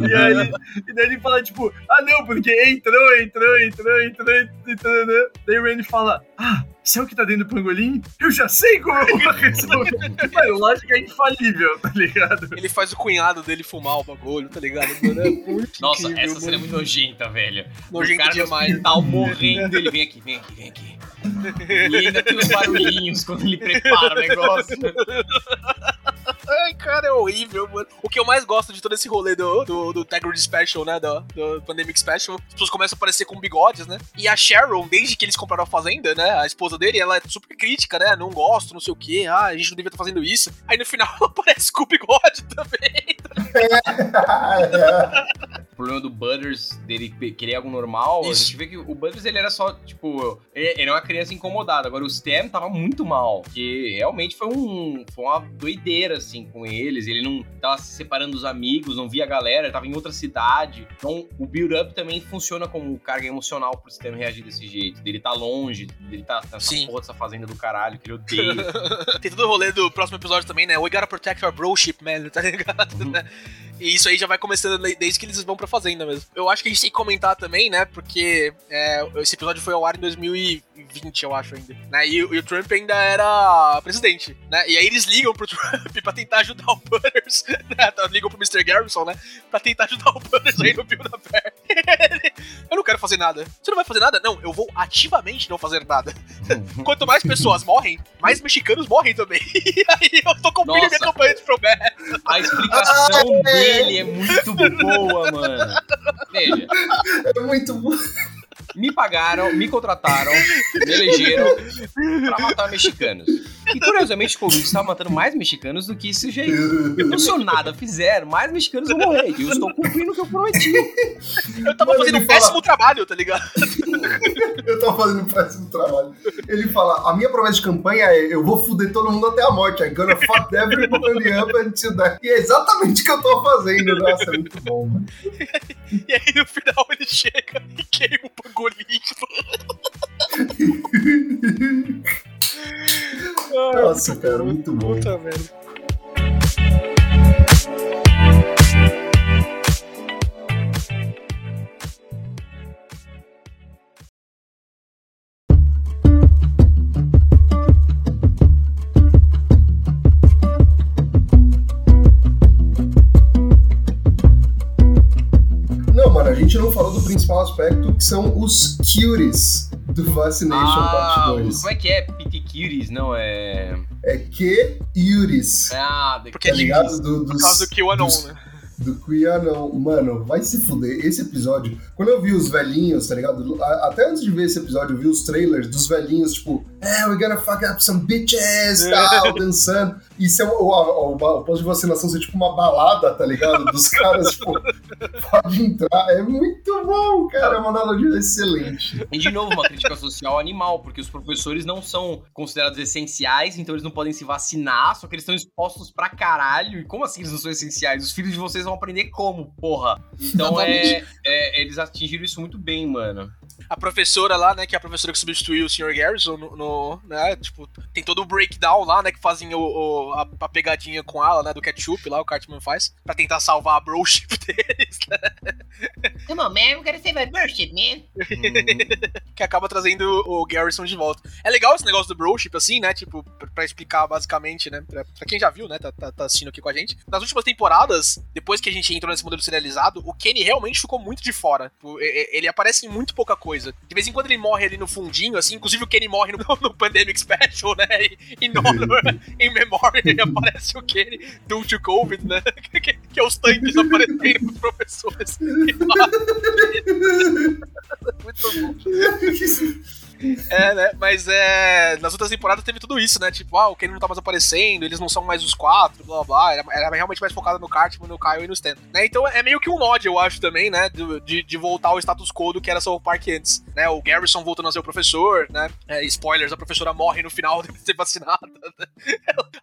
Speaker 5: e, aí, e daí ele fala, tipo, ah não, porque entrou, entrou, entrou, entrou, entrou, né? Daí o Randy fala, ah, isso é o que tá dentro do pangolim? Eu já sei como eu vou resolver. Mano, lógica é infalível, tá ligado?
Speaker 3: Ele faz o cunhado dele fumar o bagulho, tá ligado? Mano, é muito
Speaker 4: Nossa,
Speaker 3: incrível,
Speaker 4: essa cena é muito nojenta, velho.
Speaker 3: Nojenta
Speaker 4: o cara
Speaker 3: demais.
Speaker 4: no hospital morrendo, ele vem aqui, vem aqui, vem aqui. E ainda tem os barulhinhos quando ele prepara o negócio.
Speaker 3: Ai, cara, é horrível, mano. O que eu mais gosto de todo esse rolê do, do, do Integrity Special, né? Do, do Pandemic Special, as pessoas começam a aparecer com bigodes, né? E a Sharon, desde que eles compraram a fazenda, né? A esposa dele, ela é super crítica, né? Não gosto, não sei o quê. Ah, a gente não devia estar fazendo isso. Aí no final ela aparece com o bigode também.
Speaker 4: O problema do Butters, dele querer algo normal, a
Speaker 3: Isso.
Speaker 4: gente vê que o Butters ele era só, tipo, ele, ele é uma criança incomodada. Agora o Stan tava muito mal. Porque realmente foi um. Foi uma doideira, assim, com eles. Ele não tava se separando dos amigos, não via a galera, ele tava em outra cidade. Então o build-up também funciona como carga emocional pro Stan reagir desse jeito. Dele tá longe, dele tá nessa
Speaker 3: Sim.
Speaker 4: porra dessa fazenda do caralho que ele odeia.
Speaker 3: Tem todo o rolê do próximo episódio também, né? We gotta protect our broship, man, tá ligado? né? E isso aí já vai começando desde que eles vão pra fazenda mesmo. Eu acho que a gente tem que comentar também, né? Porque é, esse episódio foi ao ar em 2020, eu acho ainda. Né? E, o- e o Trump ainda era presidente, né? E aí eles ligam pro Trump pra tentar ajudar o Butters, né? Tá, Ligam pro Mr. Garrison, né? Pra tentar ajudar o Butters aí no Build da Bear. eu não quero fazer nada. Você não vai fazer nada? Não, eu vou ativamente não fazer nada. Quanto mais pessoas morrem, mais mexicanos morrem também. E aí eu tô cumprindo
Speaker 4: Nossa.
Speaker 3: minha campanha de promessa.
Speaker 4: A explicação dele é muito boa, mano. Veja,
Speaker 2: É muito bom.
Speaker 4: Me pagaram, me contrataram, me elegeram pra matar mexicanos. E curiosamente o Covid estava matando mais mexicanos do que esse jeito. Então, se eu nada fizer, mais mexicanos vão morrer. E eu estou cumprindo o que eu prometi.
Speaker 3: Eu tava
Speaker 2: Mano,
Speaker 3: fazendo um péssimo
Speaker 2: fala-
Speaker 3: trabalho, tá ligado?
Speaker 2: Eu tô fazendo um péssimo trabalho. Ele fala: a minha promessa de campanha é eu vou fuder todo mundo até a morte. I'm gonna fuck everybody up until that. E é exatamente o que eu tô fazendo. Nossa, é muito bom, mano.
Speaker 3: E aí no final ele chega e queima o pangolim.
Speaker 2: Nossa, cara, muito bom.
Speaker 3: Puta, velho.
Speaker 2: Mano, a gente não falou do principal aspecto, que são os cuties do Vaccination Part 2.
Speaker 4: como é que é? PT Cuties, não é.
Speaker 2: É que Cuties.
Speaker 4: Ah, The
Speaker 3: Porque
Speaker 2: Tá ligado? Do,
Speaker 3: Por
Speaker 2: dos,
Speaker 3: causa do QAnon,
Speaker 2: dos-
Speaker 3: né?
Speaker 2: Do QAnon. Mano, vai se fuder. Esse episódio, quando eu vi os velhinhos, tá ligado? Até antes de ver esse episódio, eu vi os trailers dos velhinhos, tipo, é, we're gonna fuck up some bitches, tal, dançando. E ser o, o, o, o posto de vacinação ser tipo uma balada, tá ligado? Dos caras, tipo, pode entrar. É muito bom, cara. É uma analogia excelente.
Speaker 4: E de novo, uma crítica social animal, porque os professores não são considerados essenciais, então eles não podem se vacinar, só que eles estão expostos pra caralho. E como assim eles não são essenciais? Os filhos de vocês vão aprender como, porra? Então é, é, eles atingiram isso muito bem, mano.
Speaker 3: A professora lá, né, que é a professora que substituiu o Sr. Garrison no, no, né, tipo, tem todo o breakdown lá, né, que fazem o, o a, a, pegadinha com ela, né, do ketchup lá, o Cartman faz, pra tentar salvar a broship deles, né?
Speaker 6: Come on, man, we gotta save a broship, man.
Speaker 3: que acaba trazendo o Garrison de volta. É legal esse negócio do broship, assim, né, tipo, pra, pra explicar basicamente, né, pra, pra, quem já viu, né, tá, tá, tá, assistindo aqui com a gente. Nas últimas temporadas, depois que a gente entrou nesse modelo serializado, o Kenny realmente ficou muito de fora. Tipo, ele aparece em muito pouca coisa. De vez em quando ele morre ali no fundinho, assim, inclusive o Kenny morre no, no Pandemic Special, né, e, e no, em memória aparece o Kenny do to Covid, né, que, que, é os tanques aparecendo pros professores. muito bom. É, né? Mas é. Nas outras temporadas teve tudo isso, né? Tipo, ah, o Kenny não tá mais aparecendo, eles não são mais os quatro, blá blá. Era, era realmente mais focado no Cartman, no Kyle e no Stan. Né? Então é meio que um nod, eu acho, também, né? De, de voltar ao status quo do que era South Park antes. Né? O Garrison voltando a ser o professor, né? É, spoilers, a professora morre no final de ser vacinada. Né?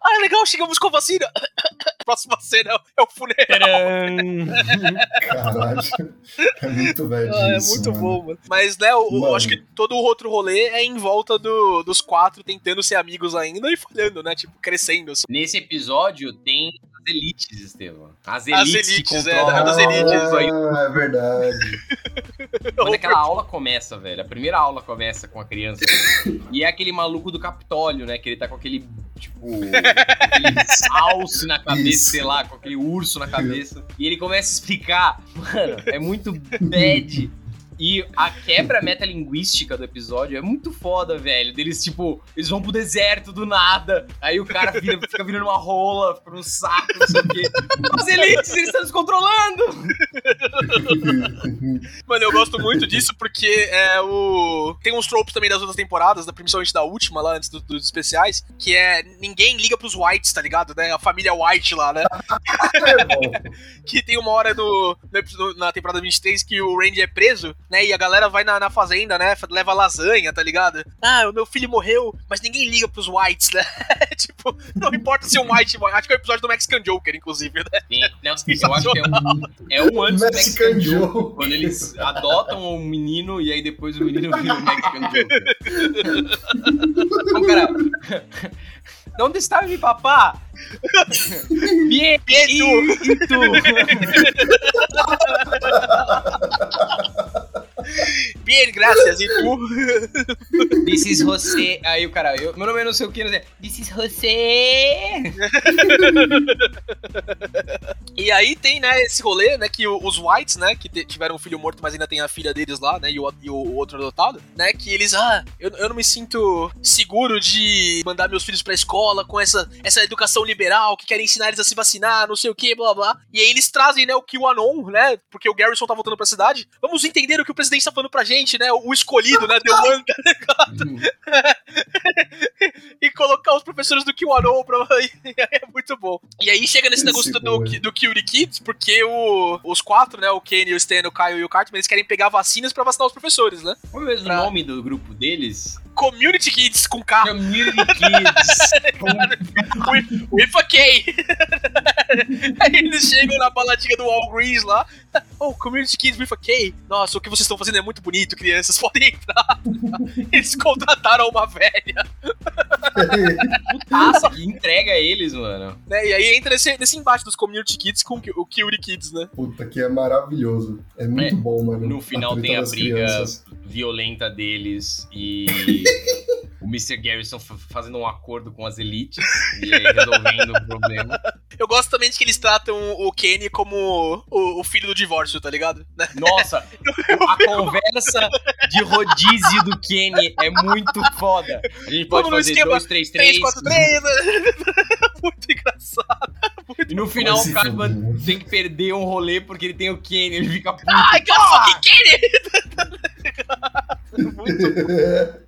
Speaker 3: ah, é legal, chegamos com vacina. Próxima cena é o funeral.
Speaker 2: Caralho. É muito velho. Ah,
Speaker 3: é muito mano. bom, mano. Mas, né, eu, eu acho que todo o outro rolê rolê é em volta do, dos quatro tentando ser amigos ainda e falhando, né? Tipo, crescendo. Assim.
Speaker 4: Nesse episódio tem as elites, Estevam. As elites,
Speaker 3: as elites
Speaker 4: que
Speaker 3: é, controlam. É, as elites.
Speaker 2: Ah, é verdade.
Speaker 4: Quando aquela aula começa, velho, a primeira aula começa com a criança. e é aquele maluco do Capitólio, né? Que ele tá com aquele, tipo, aquele alce na cabeça, Isso. sei lá, com aquele urso na cabeça. E ele começa a explicar, mano, é muito bad e a quebra metalinguística do episódio é muito foda, velho. Deles, tipo, eles vão pro deserto do nada. Aí o cara vira, fica virando uma rola, fica um saco, não sei o quê. As elites, eles estão descontrolando!
Speaker 3: Mano, eu gosto muito disso porque é o. Tem uns tropes também das outras temporadas, principalmente da última, lá antes do, dos especiais, que é ninguém liga pros whites, tá ligado? Né? A família white lá, né? Que tem uma hora no, na temporada 23 que o Randy é preso né? E a galera vai na, na fazenda, né? Leva lasanha, tá ligado? Ah, o meu filho morreu, mas ninguém liga pros whites, né? tipo, não importa se um white Acho que é o episódio do Mexican Joker, inclusive, né?
Speaker 4: Sim, não, eu acho que é um, é um antes do Mexican, Mexican Joker. Quando eles adotam o um menino e aí depois o menino vira o Mexican Joker. então, cara. ¿Dónde está mi papá? Bien,
Speaker 3: bien
Speaker 4: tú.
Speaker 3: Bien, graças. E tu?
Speaker 4: This is José. Aí o cara, eu, meu nome é não sei o que, não sei. This is José.
Speaker 3: e aí tem, né, esse rolê, né, que os Whites, né, que tiveram um filho morto, mas ainda tem a filha deles lá, né, e o, e o outro adotado, né, que eles, ah, eu, eu não me sinto seguro de mandar meus filhos pra escola com essa, essa educação liberal, que querem ensinar eles a se vacinar, não sei o que, blá blá. E aí eles trazem, né, o QAnon, né, porque o Garrison tá voltando pra cidade. Vamos entender o que o presidente tá falando pra gente, né, o escolhido, né, The One, tá ligado? Uhum. e colocar os professores do QAnon pra... é muito bom. E aí chega nesse Esse negócio do, do, do Cutie Kids, porque o, os quatro, né, o Kenny, o Stan, o Kyle e o Cartman, eles querem pegar vacinas pra vacinar os professores, né?
Speaker 4: Qual é o mesmo pra... nome do grupo deles?
Speaker 3: Community Kids com K.
Speaker 4: Community Kids.
Speaker 3: with, with a K. Aí eles chegam na baladinha do Walgreens lá. Oh, Community Kids with a K. Nossa, o que vocês estão fazendo é muito bonito, crianças. Podem entrar. Eles contrataram uma velha.
Speaker 4: Putaça que entrega eles, mano.
Speaker 3: Né, e aí entra nesse, nesse embate dos Community Kids com o Cutie Kids, né?
Speaker 2: Puta, que é maravilhoso. É muito é, bom, mano.
Speaker 4: No final tem a briga crianças. violenta deles e o Mr. Garrison fazendo um acordo com as elites e resolvendo o problema.
Speaker 3: Eu gosto também de que eles tratam o Kenny como o, o filho do divórcio, tá ligado?
Speaker 4: Nossa, a conversa de rodízio do Kenny é muito foda. A gente pode fazer 2, 3, 3. 4, 3.
Speaker 3: Muito engraçado. Muito
Speaker 4: e no final o cara tem que perder um rolê porque ele tem o Kenny, ele fica puto.
Speaker 3: Ai, que fucking Kenny! muito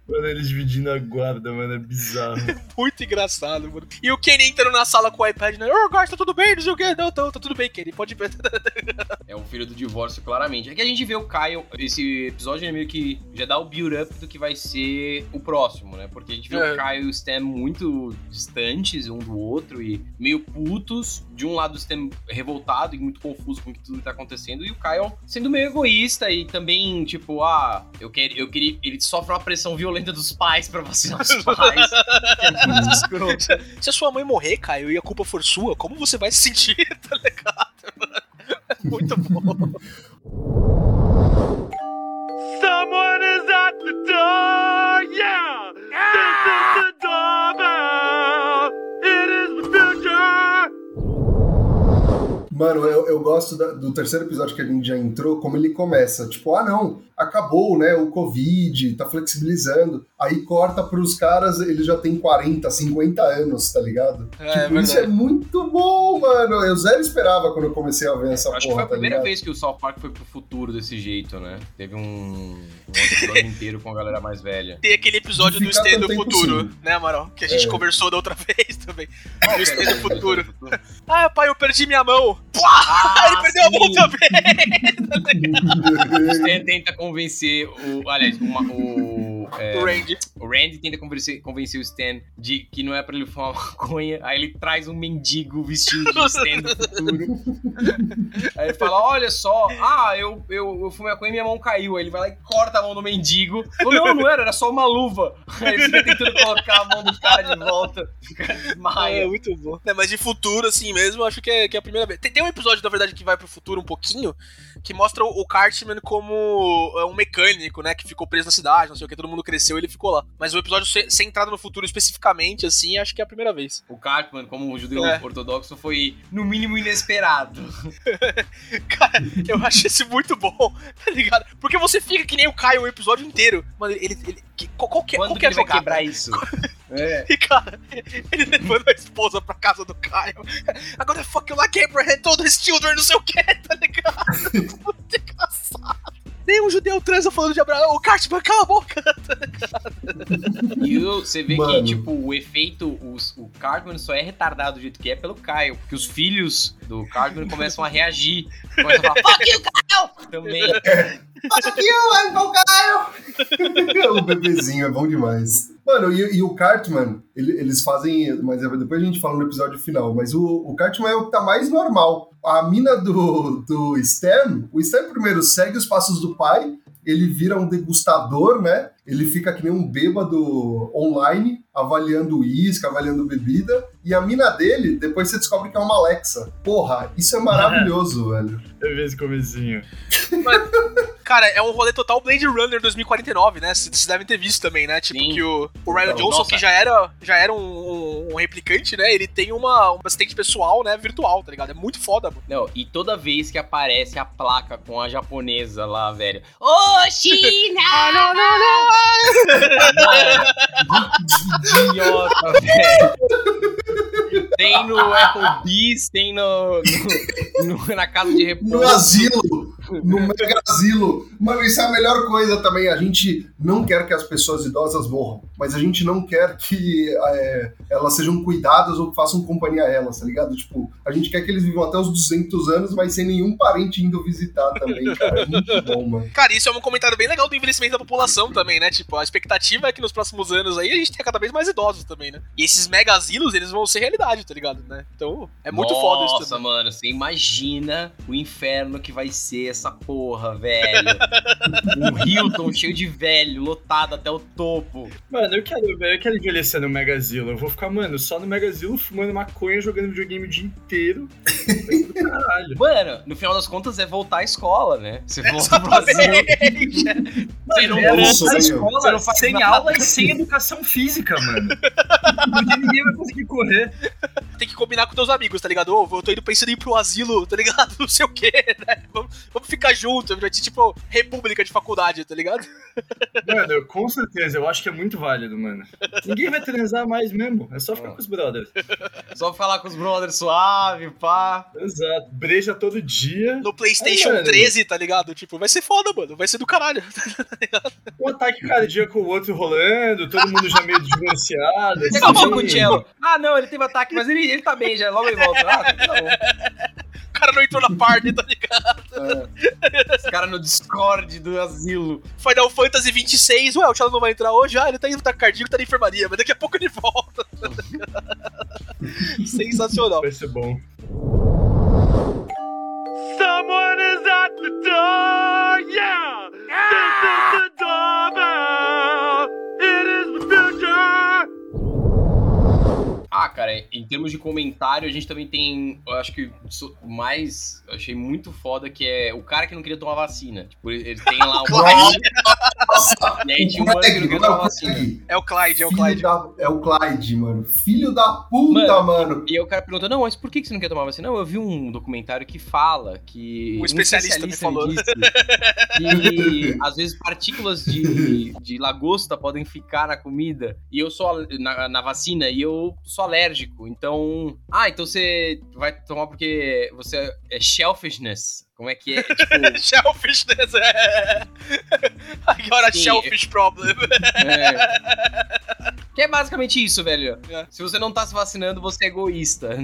Speaker 5: Mano, eles dividindo a guarda, mano, é bizarro.
Speaker 3: Muito engraçado, mano. E o Kenny entrando na sala com o iPad, né? Ô, oh, tá tudo bem? Não sei o quê. Não, tá, tá tudo bem, Kenny. Pode ver.
Speaker 4: É o filho do divórcio, claramente. É que a gente vê o Kyle, esse episódio é meio que já dá o build-up do que vai ser o próximo, né? Porque a gente vê
Speaker 3: É.
Speaker 4: o Kyle e o Stan muito distantes um do outro e meio putos. De um lado o Stan revoltado e muito confuso com o que tudo tá acontecendo. E o Kyle sendo meio egoísta e também, tipo, ah, eu, quero, eu queria. Ele sofre uma pressão violenta dos pais pra vacinar os pais. é.
Speaker 3: Se a sua mãe morrer, Caio, e a culpa for sua, como você vai se sentir, tá ligado? É Muito bom.
Speaker 1: Someone is at the door! Yeah! This is the doorbell!
Speaker 2: Mano, eu, eu gosto da- do terceiro episódio que a gente já entrou, como ele começa. Tipo, ah não, acabou, né, o Covid, tá flexibilizando. Aí corta pros caras, eles já têm 40, 50 anos, tá ligado?
Speaker 3: É,
Speaker 2: tipo, isso é muito bom, mano. Eu zero esperava quando eu comecei a ver essa
Speaker 4: Acho que
Speaker 2: porra,
Speaker 4: foi a
Speaker 2: tá
Speaker 4: primeira
Speaker 2: ligado?
Speaker 4: vez que o South Park foi pro futuro desse jeito, né? Teve um, um episódio inteiro com a galera mais velha.
Speaker 3: Tem aquele episódio do Stay do Futuro,
Speaker 2: sim.
Speaker 3: né, Amaral? Que a gente
Speaker 2: É.
Speaker 3: conversou da outra vez também.
Speaker 4: Qual
Speaker 3: Do
Speaker 4: que
Speaker 3: Stay do Futuro.
Speaker 4: futuro?
Speaker 3: Ah, pai, eu perdi minha mão.
Speaker 4: Ah,
Speaker 3: Ele perdeu a mão
Speaker 4: sim.
Speaker 3: também.
Speaker 4: O Stan tenta convencer o. Aliás, uma- o. é,
Speaker 3: O Randy.
Speaker 4: o Randy tenta convencer, convencer o Stan de que não é pra ele fumar maconha. Aí ele traz um mendigo vestido de Stan do futuro. Aí ele fala: Olha só, ah, eu, eu, eu fumei maconha e minha mão caiu. Aí ele vai lá e corta a mão do mendigo. Falou, não, não era, era só uma luva. Aí ele fica tentando colocar a mão do cara de volta. O cara desmaia.
Speaker 3: É, muito bom. É, mas de futuro, assim mesmo, acho que é, que é a primeira vez. Tem, tem um episódio, na verdade, que vai pro futuro um pouquinho, que mostra o, o Cartman como é, um mecânico, né? Que ficou preso na cidade, não sei o que, todo mundo cresceu e ele ficou lá. Mas o episódio se- centrado no futuro especificamente, assim, acho que é a primeira vez.
Speaker 4: O Cartman, como um judeu
Speaker 3: É.
Speaker 4: ortodoxo, foi no mínimo inesperado.
Speaker 3: Cara, eu acho esse muito bom, tá ligado? Porque você fica que nem o Caio o episódio inteiro. Mano, ele. ele que, qual, que, é- qual
Speaker 4: que
Speaker 3: é a jogada?
Speaker 4: quebrar isso? É.
Speaker 3: E, cara, ele levando a esposa pra casa do Caio. Agora fuck you like Abraham, told his children, não sei o que, tá ligado? Muito engraçado. Nem um judeu transa falando de Abraão. O Cartman, cala a boca.
Speaker 4: E você vê
Speaker 2: Mano.
Speaker 4: que, tipo, o efeito, os- o Cartman só é retardado do jeito que é pelo Caio. Porque os filhos do Cartman começam a reagir. Começam a falar, fuck you, Caio! Também.
Speaker 2: Fuck you, Kyle! o bebezinho é bom demais. Mano, e, e o Cartman, ele- eles fazem. Mas depois a gente fala no episódio final. Mas o, o Cartman é o que tá mais normal. A mina do, do Stan, o Stan primeiro segue os passos do pai, ele vira um degustador, né? Ele fica que nem um bêbado online, avaliando uísque, avaliando bebida. E a mina dele, depois você descobre que é uma Alexa. Porra, isso é maravilhoso, velho.
Speaker 5: Eu vi esse comecinho.
Speaker 3: Cara, é um rolê total Blade Runner 2049, né? Vocês devem ter visto também, né? Tipo,
Speaker 4: Sim.
Speaker 3: que o, o Ryan
Speaker 4: Então,
Speaker 3: Johnson,
Speaker 4: nossa.
Speaker 3: que já era, já era um, um- replicante, né? Ele tem uma, um assistente pessoal, né? Virtual, tá ligado? É muito foda, mano.
Speaker 4: Não, e toda vez que aparece a placa com a japonesa lá, velho. Ô, China!
Speaker 3: não, não, não!
Speaker 4: Que idiota, velho. Tem no Applebee's, tem no, no- no- na casa de repouso.
Speaker 2: No asilo, no mega asilo. Mano, isso é a melhor coisa também. A gente não quer que as pessoas idosas morram, mas a gente não quer que é, elas sejam cuidadas ou que façam companhia a elas, tá ligado? Tipo, a gente quer que eles vivam até os 200 anos, mas sem nenhum parente indo visitar também, cara. É muito bom, mano.
Speaker 3: Cara, isso é um comentário bem legal do envelhecimento da população também, né? Tipo, a expectativa é que nos próximos anos aí a gente tenha cada vez mais idosos também, né? E esses mega asilos, eles vão ser realidade, tá ligado? Né? Então, é muito
Speaker 4: Nossa,
Speaker 3: foda isso também.
Speaker 4: mano, você imagina o inferno que vai ser essa porra, velho. um Hilton cheio de velho, lotado até o topo.
Speaker 5: Mano, eu quero, eu quero envelhecer no Megazilla. Eu vou ficar, mano, só no Megazilla fumando maconha, jogando videogame o dia inteiro. Caralho.
Speaker 4: Mano, no final das contas é voltar à escola, né? Você volta pro Brasil. Você não
Speaker 2: é
Speaker 4: volta
Speaker 2: sonho.
Speaker 5: na
Speaker 4: Você
Speaker 5: escola
Speaker 4: não faz
Speaker 5: sem
Speaker 4: nada.
Speaker 5: aula e sem educação física, mano. Porque ninguém vai conseguir correr.
Speaker 3: Tem que combinar com teus amigos, tá ligado? Ô, eu tô indo pensando em ir pro asilo, tá ligado? Não sei o quê, né? Vamos, vamos ficar juntos, vai ter tipo república de faculdade, tá ligado?
Speaker 5: Mano, eu- com certeza, eu acho que é muito válido, mano. Ninguém vai transar mais mesmo. É só ficar com os brothers.
Speaker 4: Só falar com os brothers suave, pá.
Speaker 5: Exato. Breja todo dia.
Speaker 3: No PlayStation
Speaker 5: mano.
Speaker 3: 13, tá ligado? Tipo, vai ser foda, mano. Vai ser do caralho.
Speaker 5: Um ataque cardíaco, o outro rolando, todo mundo já meio divorciado.
Speaker 4: Você acabou com o Cello. Ah, não, ele teve ataque, mas ele, ele tá bem já, logo ele volta. Ah, tá bom.
Speaker 3: O cara não entrou na party, tá ligado?
Speaker 4: Os caras no Discord do asilo.
Speaker 3: Final Fantasy 26, ué, o Thiago não vai entrar hoje? Ah, ele tá em ataque cardíaco, tá na enfermaria, mas daqui a pouco ele volta. Sensacional.
Speaker 5: Vai ser bom.
Speaker 1: Someone is at the door! Yeah! This
Speaker 4: termos de comentário, a gente também tem, eu acho que mais, eu achei muito foda, que é o cara que não queria tomar vacina. Tipo, ele tem lá um
Speaker 3: Clyde.
Speaker 2: Nossa,
Speaker 4: E aí tinha um mano que não queria tomar vacina.
Speaker 3: É o Clyde, é o Clyde.
Speaker 2: da- é o Clyde, mano. Filho da puta, mano.
Speaker 4: E aí o cara perguntou, não, mas por que que você não quer tomar vacina? Não, eu vi um documentário que fala que...
Speaker 3: Um especialista me falou.
Speaker 4: disse que às vezes partículas de, de lagosta podem ficar na comida e eu sou na, na vacina e eu sou alérgico. Então, ah, então você vai tomar porque você é shellfishness. Como é que é? Tipo,
Speaker 3: Shellfishness, é. Agora,
Speaker 4: Sim,
Speaker 3: Shellfish Problem.
Speaker 4: é. Que é basicamente isso, velho.
Speaker 3: É.
Speaker 4: Se você não tá se vacinando, você é egoísta.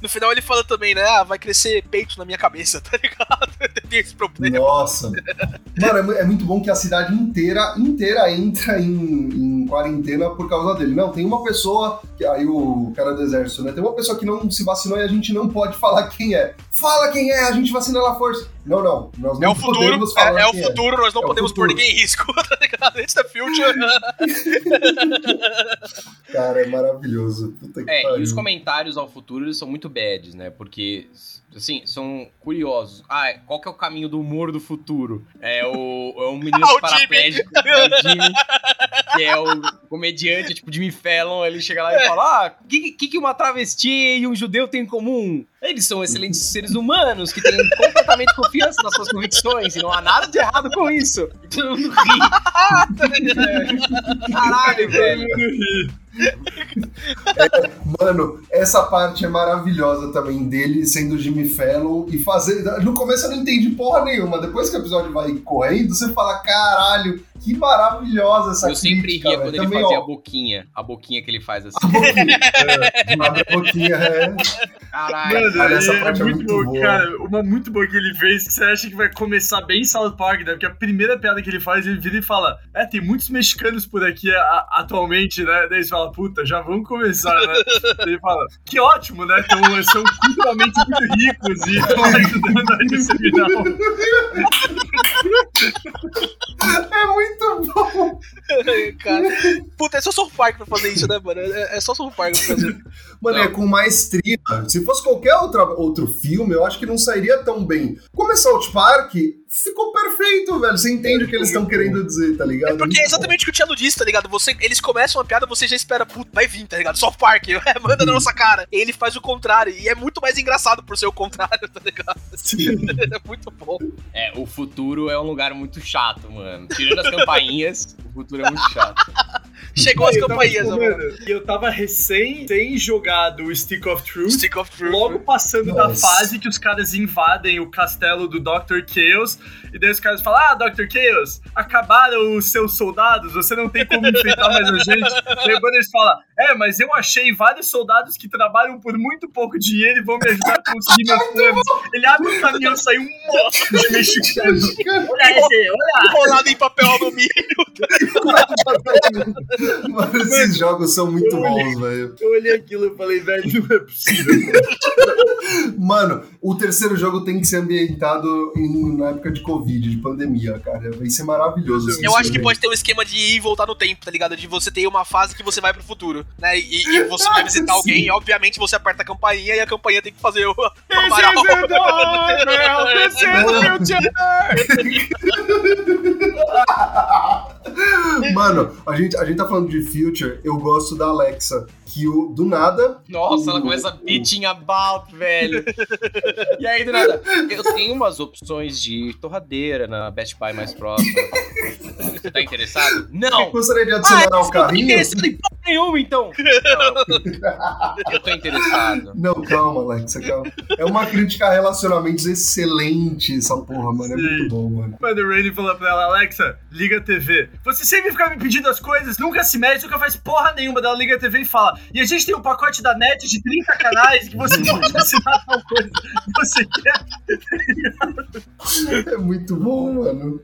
Speaker 3: No final ele fala também, né? Ah, vai crescer peito na minha cabeça, tá ligado? Tem esse problema.
Speaker 2: Nossa. Mano, é é muito bom que a cidade inteira, inteira entra em, em quarentena por causa dele. Não, tem uma pessoa, que aí o cara do exército, né? Tem uma pessoa que não se vacinou e a gente não pode falar quem é. Fala quem é, a gente vacina ela força. Não, não, nós
Speaker 3: É
Speaker 2: não
Speaker 3: o futuro,
Speaker 2: podemos falar
Speaker 3: é, é o futuro, nós não
Speaker 2: É
Speaker 3: podemos pôr ninguém em risco, tá ligado? It's the future.
Speaker 2: Cara, é maravilhoso. Puta que
Speaker 4: É,
Speaker 2: pariu.
Speaker 4: e os comentários ao futuro eles são muito bads, né? Porque, assim, são curiosos. Ah, qual que é o caminho do humor do futuro? É o, é um menino
Speaker 3: Ah, o
Speaker 4: paraplégico, é o Jimmy, que é o comediante, tipo, Jimmy Fallon. Ele chega lá e fala: Ah, o que, que, uma travesti e um judeu têm em comum? Eles são excelentes seres humanos que têm completamente confiança nas suas convicções e não há nada de errado com isso. E todo mundo ri. É. Caralho, velho.
Speaker 2: Mano, essa parte é maravilhosa também dele sendo Jimmy Fallon e fazer. No começo eu não entendi porra nenhuma. Depois que o episódio vai correndo, você fala: caralho, que maravilhosa essa
Speaker 4: Eu sempre
Speaker 2: crítica,
Speaker 4: ria
Speaker 2: velho."
Speaker 4: quando ele
Speaker 2: Também,
Speaker 4: fazia
Speaker 2: ó,
Speaker 4: a boquinha. A boquinha que ele faz assim.
Speaker 2: a boquinha. é, a boquinha, é.
Speaker 4: Caralho.
Speaker 5: Mano,
Speaker 2: Cara, essa
Speaker 5: é,
Speaker 2: parte é
Speaker 5: muito,
Speaker 2: muito boa.
Speaker 5: cara. Uma muito boa que ele fez, que você acha que vai começar bem South Park, né? Porque a primeira piada que ele faz, ele vira e fala: É, tem muitos mexicanos por aqui a- atualmente, né? Daí você fala, puta, já vamos começar, né? Daí ele fala, que ótimo, né? Então, são culturalmente muito ricos e estão ajudando a disseminar.
Speaker 2: É muito bom.
Speaker 3: Cara. Puta, é só South Park pra fazer isso, né, mano? É, é só South Park pra fazer.
Speaker 2: Mano, é com maestria. Se fosse qualquer outra, outro filme, eu acho que não sairia tão bem. Como é South Park, ficou perfeito, velho. Você entende o que eles estão querendo dizer, tá ligado?
Speaker 3: É porque é exatamente o que o Thiago disse, tá ligado? Você, eles começam uma piada, você já espera, puta, vai vir, tá ligado? South Park, é, manda na nossa cara. E ele faz o contrário. E é muito mais engraçado por ser o contrário, tá ligado? É muito bom.
Speaker 4: É, o futuro é um lugar muito chato, mano. Tirando as campainhas, o futuro é muito chato.
Speaker 3: Chegou as
Speaker 5: tipo,
Speaker 3: mano.
Speaker 5: E eu tava recém, recém jogado Stick of Truth.
Speaker 3: Stick of Truth.
Speaker 5: Logo passando da
Speaker 2: Nossa.
Speaker 5: fase que os caras invadem o castelo do Dr. Chaos, e daí os caras falam: Ah, Dr. Chaos, acabaram os seus soldados, você não tem como enfrentar mais a gente. quando eles falam: É, mas eu achei vários soldados que trabalham por muito pouco dinheiro e vão me ajudar a conseguir meus planos. Ele abre o caminhão e sai um monte de mexicano. Olha esse, olha!
Speaker 3: Enrolado em papel alumínio.
Speaker 2: Mano, esses jogos são muito bons, velho.
Speaker 5: Eu olhei aquilo e falei, velho, não é possível.
Speaker 2: Mano, o terceiro jogo tem que ser ambientado em- na época de Covid, de pandemia, cara. Vai ser maravilhoso.
Speaker 3: Eu acho que pode ter um esquema de ir e voltar no tempo, tá ligado? De você ter uma fase que você vai pro futuro, né? E, e você vai visitar
Speaker 2: Sim.
Speaker 3: alguém, e obviamente você aperta a campainha e a campainha tem que fazer o. o varal.
Speaker 2: Mano, a gente, a gente tá falando de Future, eu gosto da Alexa, que o, do nada.
Speaker 4: Nossa, ela começa bitching about, velho. E aí, do nada, eu tenho umas opções de torradeira na Best Buy mais próxima. Você tá interessado? Não!
Speaker 2: Gostaria de adicionar
Speaker 4: Ah,
Speaker 2: ao
Speaker 4: eu
Speaker 2: carrinho.
Speaker 4: interessado em porra nenhuma, então. Não, eu tô interessado.
Speaker 2: Não, calma, Alexa, calma. É uma crítica a relacionamentos excelente essa porra, mano. É
Speaker 5: Sim.
Speaker 2: muito bom, mano.
Speaker 5: Mano, o Randy falou pra ela, Alexa, liga a TV. Você sempre fica me pedindo as coisas, nunca se mete, nunca faz porra nenhuma. Ela liga a TV e fala, e a gente tem um pacote da net de 30 canais que você pode assinar tal coisa. Você quer?
Speaker 2: É muito bom, mano.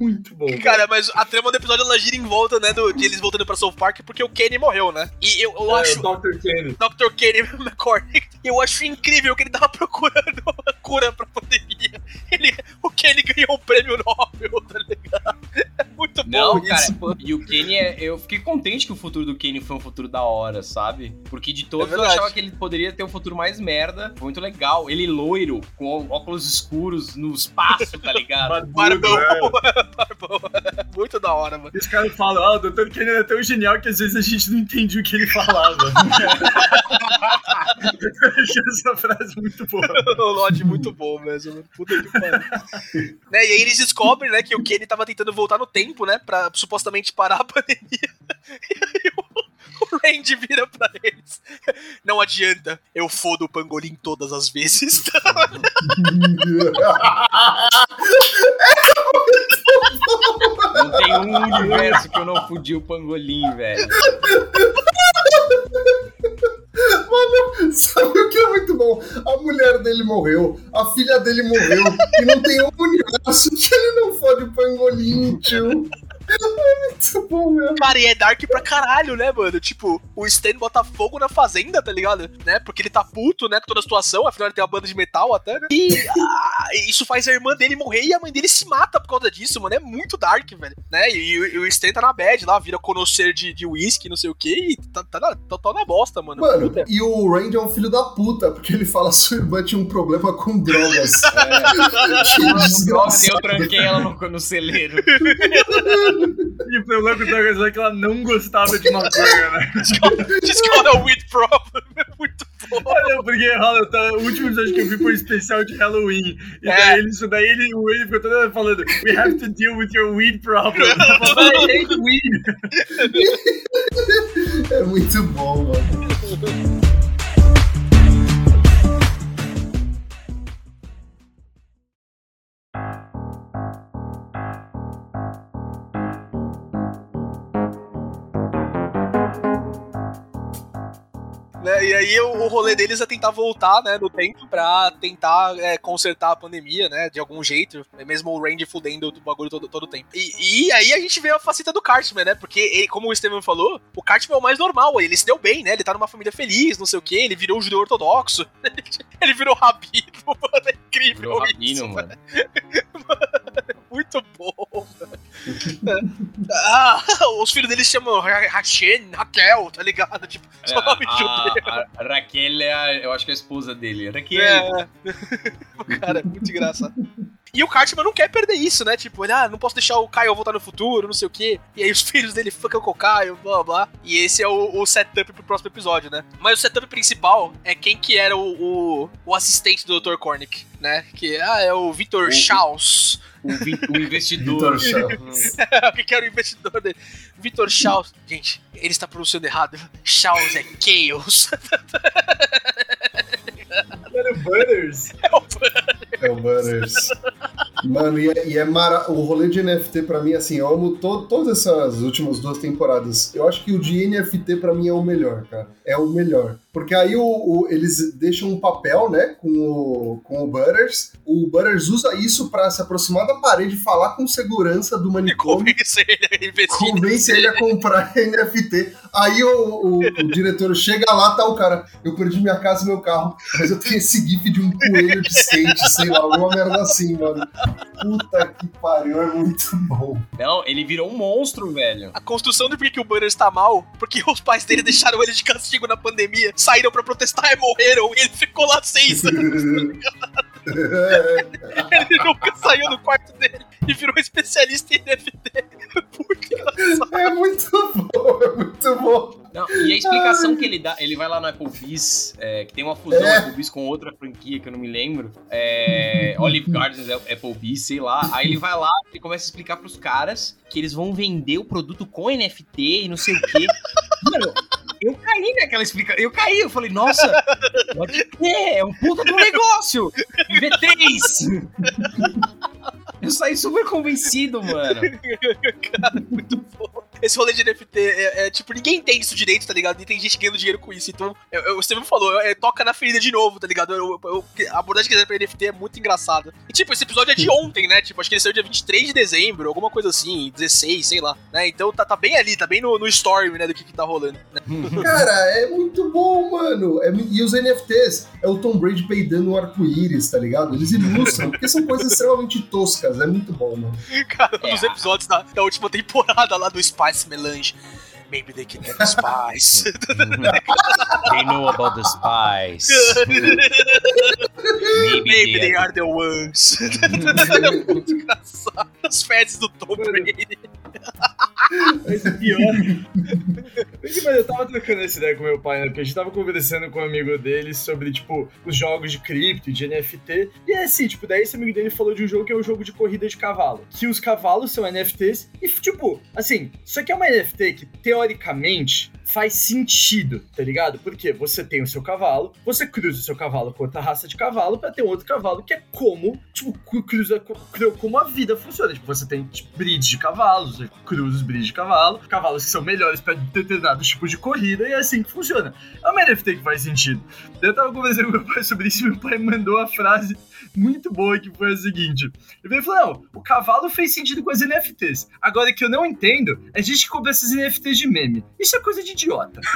Speaker 5: Muito bom.
Speaker 3: Cara, mas a trama do episódio ela gira em volta, né, do, de eles voltando pra South Park porque o Kenny morreu, né? E eu, eu acho.
Speaker 5: É, Dr. Kenny.
Speaker 3: Dr. Kenny McCormick. Eu acho incrível que ele tava procurando uma cura pra pandemia. Ele, o Kenny ganhou um prêmio Nobel, tá ligado? É muito
Speaker 4: Não,
Speaker 3: bom
Speaker 4: cara,
Speaker 3: isso.
Speaker 4: e o Kenny, é, eu fiquei contente que o futuro do Kenny foi um futuro da hora, sabe? Porque de todos
Speaker 3: É
Speaker 4: eu achava que ele poderia ter um futuro mais merda. Foi muito legal. Ele loiro, com óculos escuros, no espaço, tá ligado?
Speaker 3: Barbão.
Speaker 5: né?
Speaker 3: Barbão. Muito da hora, mano.
Speaker 5: E os caras falam, ah, o Dr. Kenny é tão genial que às vezes a gente não entendia o que ele falava. Eu achei essa frase muito boa.
Speaker 3: O Lodge muito bom mesmo. Puta que pariu. né, e aí eles descobrem, né, que o Kenny tava tentando voltar no tempo, né, pra supostamente parar a pandemia. E aí o, o Randy vira pra eles. Não adianta, eu fodo o pangolim todas as vezes.
Speaker 4: Não tem um universo que eu não fudi o pangolim, velho.
Speaker 2: Sabe o que é muito bom? A mulher dele morreu, a filha dele morreu, e não tem um universo que ele não fode pangolim, tio. É muito bom mesmo.
Speaker 3: Cara, e é dark pra caralho, né, mano? Tipo, o Stan bota fogo na fazenda, tá ligado? Né? Porque ele tá puto, né, com toda a situação, afinal ele tem uma banda de metal até, né? E ah, isso faz a irmã dele morrer e a mãe dele se mata por causa disso, mano. É muito dark, velho. Né? E, e o Stan tá na bad lá, vira conhecer de, de whisky, não sei o que, e tá, tá, na, tá, tá na bosta, mano.
Speaker 2: Mano,
Speaker 3: Puta.
Speaker 2: e o Randy é um filho da puta, porque ele fala que sua irmã tinha um problema com drogas. Que desgraçado.
Speaker 4: eu tranquei ela no, no celeiro.
Speaker 5: E o o Douglas é que ela não gostava de maconha, né?
Speaker 3: She's got a weed problem. É muito bom.
Speaker 5: Olha, porque rola, tá, o último episódio que eu vi foi um especial de Halloween. E
Speaker 3: É.
Speaker 5: daí ele, isso daí ele, o ele ficou toda falando: We have to deal with your weed problem. Eu "I hate weed.
Speaker 2: É muito bom, mano.
Speaker 3: né? E aí o, o rolê deles é tentar voltar, né, no tempo pra tentar é, consertar a pandemia, né, de algum jeito, é mesmo o Randy fudendo o bagulho todo, todo o tempo. E, e aí a gente vê a faceta do Cartman, né, porque ele- como o Steven falou, o Cartman é o mais normal, ele se deu bem, né, ele tá numa família feliz, não sei o que, ele virou um judeu ortodoxo, ele virou rabino, mano, é incrível
Speaker 4: Virou
Speaker 3: isso,
Speaker 4: rabino, mano.
Speaker 3: muito bom, mano. ah, os filhos dele se chamam Hashem, Raquel, tá ligado? Tipo, só
Speaker 4: É,
Speaker 3: nome
Speaker 4: a,
Speaker 3: judeu.
Speaker 4: a- Raquel é, a- eu acho que é a esposa dele. Raquel.
Speaker 3: É. Cara, é muito engraçado. E o Cartman não quer perder isso, né? Tipo, ele, ah, não posso deixar o Kyle voltar no futuro, não sei o quê. E aí os filhos dele ficam com o Kyle, blá blá blá. E esse é o, o setup pro próximo episódio, né? Mas o setup principal é quem que era o, o, o assistente do Dr. Cornick, né? Que ah, é o Victor
Speaker 4: O-
Speaker 3: Schaus.
Speaker 4: O, vi- o investidor.
Speaker 2: Vitor
Speaker 3: o que era o investidor dele? Victor Schaus. Gente, ele está pronunciando errado. Schaus é Chaos.
Speaker 5: Era o Butters.
Speaker 2: É o Butters. Mano, e é, e é mara... o rolê de NFT pra mim, assim, eu amo to todas essas últimas duas temporadas. Eu acho que o de NFT pra mim é o melhor, cara. É o melhor. Porque aí o, o- eles deixam um papel, né, com o, com o Butters. O Butters usa isso pra se aproximar da parede e falar com segurança do
Speaker 3: E
Speaker 2: manicômio.
Speaker 3: convence ele a investir.
Speaker 2: Convence ele a comprar NFT. Aí o, o- o diretor chega lá, tá o cara. Eu perdi minha casa e meu carro, mas eu tenho esse gif de um coelho de skate, sei lá, alguma merda assim, mano. Puta que pariu, é muito bom.
Speaker 4: Não, ele virou um monstro, velho.
Speaker 3: A construção do porquê que o Butters tá mal, porque os pais dele deixaram ele de castigo na pandemia, saíram pra protestar e morreram, e ele ficou lá seis anos. Ele nunca saiu do quarto dele e virou especialista em NFT. Porque
Speaker 2: É muito bom, é muito bom.
Speaker 4: Não, e a explicação que ele dá, ele vai lá no Applebee's, é, que tem uma fusão
Speaker 2: É.
Speaker 4: Applebee's com outra franquia que eu não me lembro, é, Olive Gardens, é- Applebee's, sei lá. Aí ele vai lá e começa a explicar pros caras que eles vão vender o produto com NFT e não sei o quê. Mano, eu caí naquela explicação. Eu caí, eu falei, nossa, pode é um puta do negócio. V3. Eu saí super convencido, mano.
Speaker 3: Cara, muito bom. Esse rolê de NFT é, é, tipo, ninguém entende isso direito, tá ligado? E tem gente ganhando dinheiro com isso. Então, eu, eu, você me falou, é, toca na ferida de novo, tá ligado? Eu, eu, a abordagem que fizeram pra NFT é muito engraçada. E, tipo, esse episódio é de ontem, né? Tipo, acho que ele saiu dia 23 de dezembro, alguma coisa assim, 16, sei lá. Né? Então tá, tá bem ali, tá bem no, no storm, né, do que, que tá rolando. Né?
Speaker 2: Cara, é muito bom, mano. É e os NFTs é o Tom Brady peidando um arco-íris, tá ligado? Eles ilustram, porque são coisas extremamente toscas. É muito bom, mano.
Speaker 3: Cara, um
Speaker 4: É.
Speaker 3: dos episódios da, da última temporada lá do Spice Melange. Maybe they can have spice.
Speaker 4: They know about the spice. Maybe,
Speaker 3: Maybe
Speaker 4: they
Speaker 3: they
Speaker 4: are-
Speaker 3: the ones. muito engraçado. As fezes do Tom Brady.
Speaker 5: Mas pior. Porque, mano, eu tava trocando essa ideia com meu pai, né? Porque a gente tava conversando com um amigo dele sobre, tipo, os jogos de cripto e de NFT. E é assim, tipo, daí esse amigo dele falou de um jogo que é um jogo de corrida de cavalo. Que os cavalos são NFTs. E, tipo, assim, isso aqui é uma NFT que, teoricamente, faz sentido, tá ligado? Porque você tem o seu cavalo, você cruza o seu cavalo com outra raça de cavalo pra ter um outro cavalo que é como, tipo, cru- cruza co- cru- como a vida funciona. Tipo, você tem tipo, de cavalos, você cruza os breeds de cavalo, cavalos que são melhores pra determinados tipos de corrida e é assim que funciona. É uma NFT que faz sentido. Eu tava conversando com meu pai sobre isso e meu pai mandou a frase muito boa que foi a seguinte. Ele falou: não, o cavalo fez sentido com as NFTs. Agora que eu não entendo, é gente que compra essas NFTs de meme. Isso é coisa de idiota.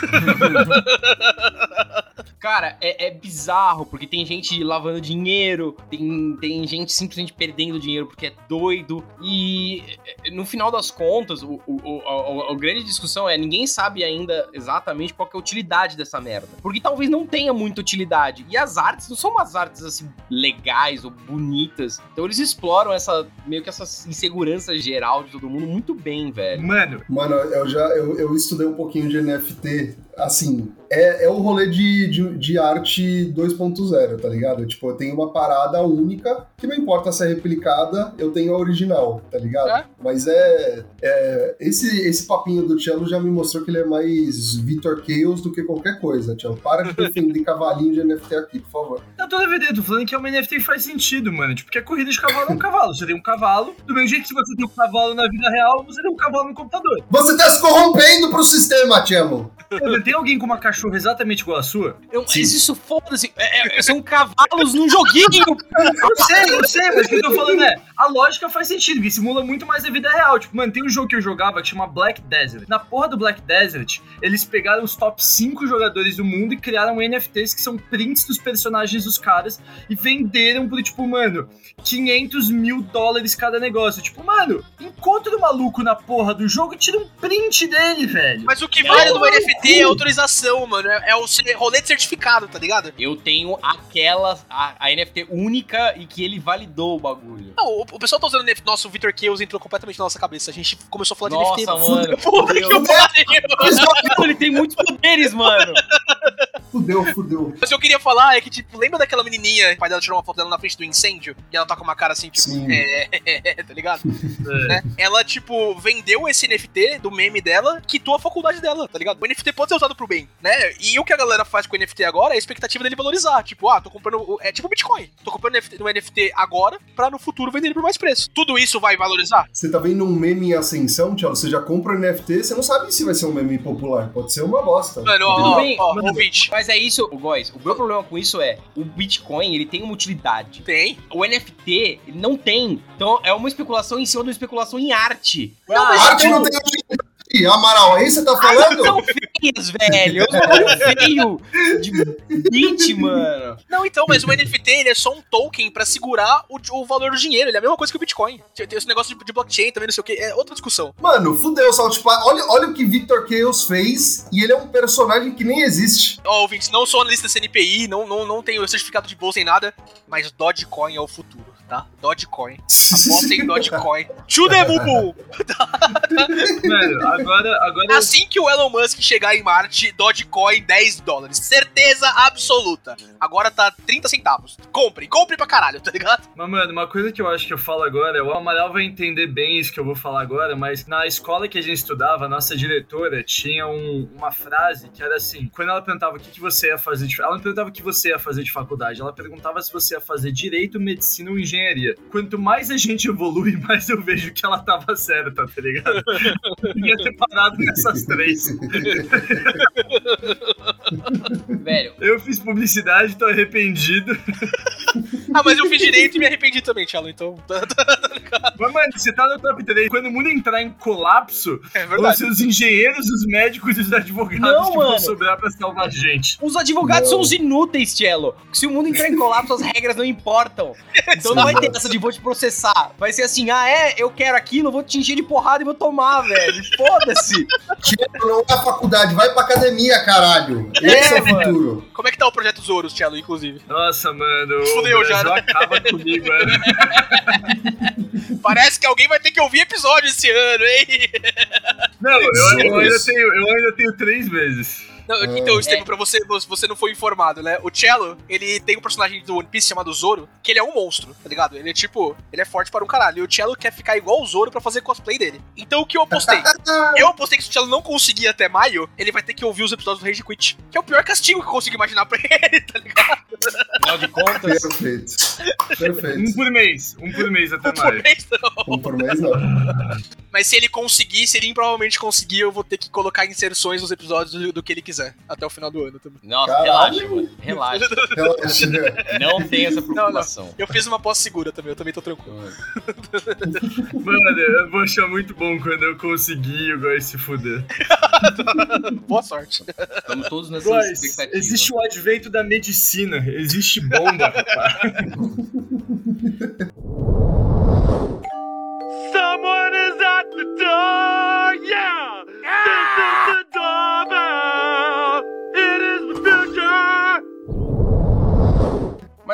Speaker 4: Cara, é, é bizarro, porque tem gente lavando dinheiro, tem, tem gente simplesmente perdendo dinheiro porque é doido. E eh, no final das contas, o, o, o- a, a grande discussão é: ninguém sabe ainda exatamente qual que é a utilidade dessa merda. Porque talvez não tenha muita utilidade. E as artes não são umas artes assim legais ou bonitas. Então eles exploram essa meio que essa insegurança geral de todo mundo muito bem, velho.
Speaker 5: Mano,
Speaker 2: Mano, eu já eu, eu estudei um pouquinho de NFT. Assim, é, é o rolê de, de, de arte 2.0, tá ligado? Tipo, eu tenho uma parada única que não importa se é replicada, eu tenho a original, tá ligado?
Speaker 3: É.
Speaker 2: Mas é, é. esse, esse papinho do Cello já me mostrou que ele é mais Victor Chaos do que qualquer coisa, Cello. Para de defender cavalinho de NFT aqui, por favor.
Speaker 5: Eu tô defendendo, tô falando que é uma NFT que faz sentido, mano. Tipo, que a corrida de cavalo é um cavalo. Você tem um cavalo, do mesmo jeito que você tem um cavalo na vida real, você tem um cavalo no computador.
Speaker 2: Você tá se corrompendo pro sistema, Cello!
Speaker 5: Tem alguém com uma cachorra exatamente igual a sua?
Speaker 4: Eu, mas isso foda-se. É- é- são cavalos num joguinho.
Speaker 5: Eu sei, eu sei, mas o que eu tô falando é, a lógica faz sentido, que simula muito mais a vida real. Tipo, mano, tem um jogo que eu jogava que chama Black Desert. Na porra do Black Desert, eles pegaram os top 5 jogadores do mundo e criaram NFTs que são prints dos personagens dos caras e venderam por, tipo, mano, 500 mil dólares cada negócio. Tipo, mano, encontra o maluco na porra do jogo e tira um print dele, velho.
Speaker 3: Mas o que vale no NFT é autorização, mano. É, é o rolê de certificado, tá ligado?
Speaker 4: Eu tenho aquela, a, a NFT única e que ele validou o bagulho.
Speaker 3: Não, o, o pessoal tá usando NFT. Nossa, o Victor Chaos entrou completamente na nossa cabeça. A gente começou a falar
Speaker 4: Nossa,
Speaker 3: de NFT.
Speaker 4: mano.
Speaker 3: Puta que pariu.
Speaker 4: ele tem muitos poderes, mano.
Speaker 2: Fudeu, fudeu.
Speaker 3: Mas o que eu queria falar é que, tipo, lembra daquela menininha, o pai dela tirou uma foto dela na frente do incêndio? E ela tá com uma cara assim, tipo,
Speaker 2: Sim.
Speaker 3: é, é, é, tá ligado? Né? Ela, tipo, vendeu esse NFT do meme dela, quitou a faculdade dela, tá ligado? O NFT pode ser usado pro bem, né? E o que a galera faz com o NFT agora é a expectativa dele valorizar. Tipo, ah, tô comprando. É tipo Bitcoin. Tô comprando NFT no NFT agora pra no futuro vender ele por mais preço. Tudo isso vai valorizar?
Speaker 2: Você tá vendo um meme em ascensão, Tchau? Você já compra o NFT, você não sabe se vai ser um meme popular. Pode ser uma bosta.
Speaker 3: Mano, ó, ó, ó, ouvinte.
Speaker 4: Mas é isso, Góis. O meu problema com isso é o Bitcoin, ele tem uma utilidade.
Speaker 3: Tem.
Speaker 4: O NFT ele não tem. Então é uma especulação em cima de uma especulação em arte.
Speaker 3: Não, mas
Speaker 2: A arte não tem utilidade. Amaral, aí você tá
Speaker 4: São
Speaker 2: falando?
Speaker 4: feias, velho. É um bagulho feio de bit, mano.
Speaker 3: Não, então, mas o NFT ele é só um token pra segurar o, o valor do dinheiro. Ele é a mesma coisa que o Bitcoin. Tem esse negócio de, de blockchain também, não sei o que. É outra discussão.
Speaker 2: Mano, fudeu, South Park. Olha, olha o que Victor Chaos fez e ele é um personagem que nem existe.
Speaker 3: Ó, ouvintes, não sou analista CNPI, não, não, não tenho certificado de bolsa em nada, mas Dogecoin é o futuro. Tá? Dogecoin. Apostem em Dogecoin. To the!
Speaker 5: Mano, agora, agora
Speaker 3: Assim que o Elon Musk chegar em Marte, Dogecoin 10 dólares. Certeza absoluta. Agora tá 30 centavos. Compre, compre pra caralho, tá ligado?
Speaker 5: Mas, mano, uma coisa que eu acho que eu falo agora, o Amaral vai entender bem isso que eu vou falar agora, mas na escola que a gente estudava, a nossa diretora tinha um- uma frase que era assim: quando ela perguntava o que, que você ia fazer de. Ela não perguntava o que você ia fazer de faculdade, ela perguntava se você ia fazer direito, medicina ou engenharia. Quanto mais a gente evolui, mais eu vejo que ela tava certa, tá ligado? Devia ter parado nessas três.
Speaker 4: Velho,
Speaker 5: Eu fiz publicidade, tô arrependido.
Speaker 3: Ah, mas eu fiz direito e me arrependi também, Tchelo, então.
Speaker 5: Mas, mano, você tá no top 3. Quando o mundo entrar em colapso,
Speaker 3: É
Speaker 5: vão ser os engenheiros, os médicos e os advogados
Speaker 4: Não,
Speaker 5: que vão
Speaker 4: mano.
Speaker 5: sobrar pra salvar a gente.
Speaker 4: os advogados
Speaker 2: Não.
Speaker 4: são os inúteis, Cello. Se o mundo entrar em colapso, as regras não importam. Então não vai ter essa de vou te processar. Vai ser assim, ah é, eu quero aquilo, vou te encher de porrada e vou tomar, velho. Foda-se.
Speaker 2: Tchelo não é faculdade, vai pra academia, caralho.
Speaker 4: É,
Speaker 2: Esse é, o
Speaker 4: mano.
Speaker 2: futuro.
Speaker 3: Como é que tá o projeto Zoros, Tchelo, inclusive?
Speaker 5: Nossa, mano,
Speaker 3: Fudeu
Speaker 5: o
Speaker 3: já,
Speaker 5: Brasil
Speaker 3: né?
Speaker 5: acaba comigo, mano.
Speaker 3: Parece que alguém vai ter que ouvir episódio esse ano, hein?
Speaker 5: Não, eu, eu ainda tenho, eu ainda tenho três meses.
Speaker 3: Não,
Speaker 2: Ah.
Speaker 3: então, Estevam, pra você, você não foi informado, né? O Cello, ele tem um personagem do One Piece chamado Zoro, que ele é um monstro, tá ligado? Ele é tipo, ele é forte para um caralho. E o Cello quer ficar igual o Zoro pra fazer cosplay dele. Então o que eu apostei? eu apostei que se o Cello não conseguir até maio, ele vai ter que ouvir os episódios do Rage Quit. Que é o pior castigo que eu consigo imaginar pra ele, tá ligado?
Speaker 4: Afinal de contas,
Speaker 2: Perfeito.
Speaker 5: Um
Speaker 2: Perfeito.
Speaker 5: por mês. Um por mês até
Speaker 3: Por
Speaker 5: maio.
Speaker 3: mês, não.
Speaker 2: Um por mês, não.
Speaker 3: Mas se ele conseguir, se ele improvavelmente conseguir, eu vou ter que colocar inserções nos episódios do, do que ele quiser, até o final do ano também.
Speaker 4: Nossa,
Speaker 2: Caralho.
Speaker 4: relaxa, mano. Relaxa.
Speaker 2: Relaxa.
Speaker 4: Não tem essa preocupação.
Speaker 3: Eu fiz uma pós segura também, eu também tô tranquilo.
Speaker 5: Mano, eu vou achar muito bom quando eu conseguir o Góis se fuder.
Speaker 3: Boa sorte.
Speaker 4: Estamos todos nessa
Speaker 5: Góis,
Speaker 4: expectativa.
Speaker 5: existe o advento da medicina. Existe bomba, rapaz.
Speaker 1: Someone is at the door, yeah!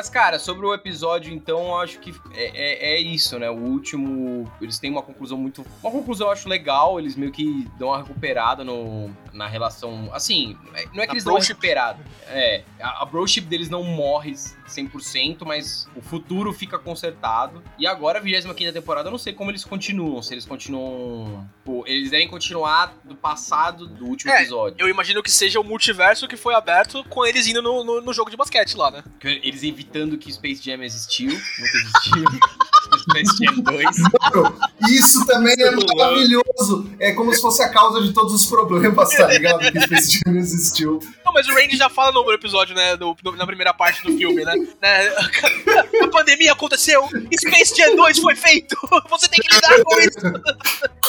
Speaker 4: Mas, cara, sobre o episódio, então, eu acho que é, é, é isso, né? O último, eles têm uma conclusão muito. Uma conclusão eu acho legal, eles meio que dão uma recuperada no, na relação. Assim, não é que
Speaker 3: A
Speaker 4: eles dão uma recuperada. É, a, a broship deles não morre 100%, mas o futuro fica consertado. E agora, a 25 temporada, eu não sei como eles continuam. Se eles continuam. Pô, eles devem continuar do passado do último
Speaker 3: É,
Speaker 4: episódio.
Speaker 3: Eu imagino que seja o multiverso que foi aberto com eles indo no, no, no jogo de basquete lá, né?
Speaker 4: Eles evitando que Space Jam existiu, nunca existiu. Space Jam 2.
Speaker 2: Isso também é maravilhoso. É como se fosse a causa de todos os problemas, tá ligado? Que Space Jam existiu.
Speaker 3: Não, mas o Randy já fala no episódio, né? no- na primeira parte do filme, né? né, A pandemia aconteceu, Space Jam 2 foi feito! Você tem que lidar com isso!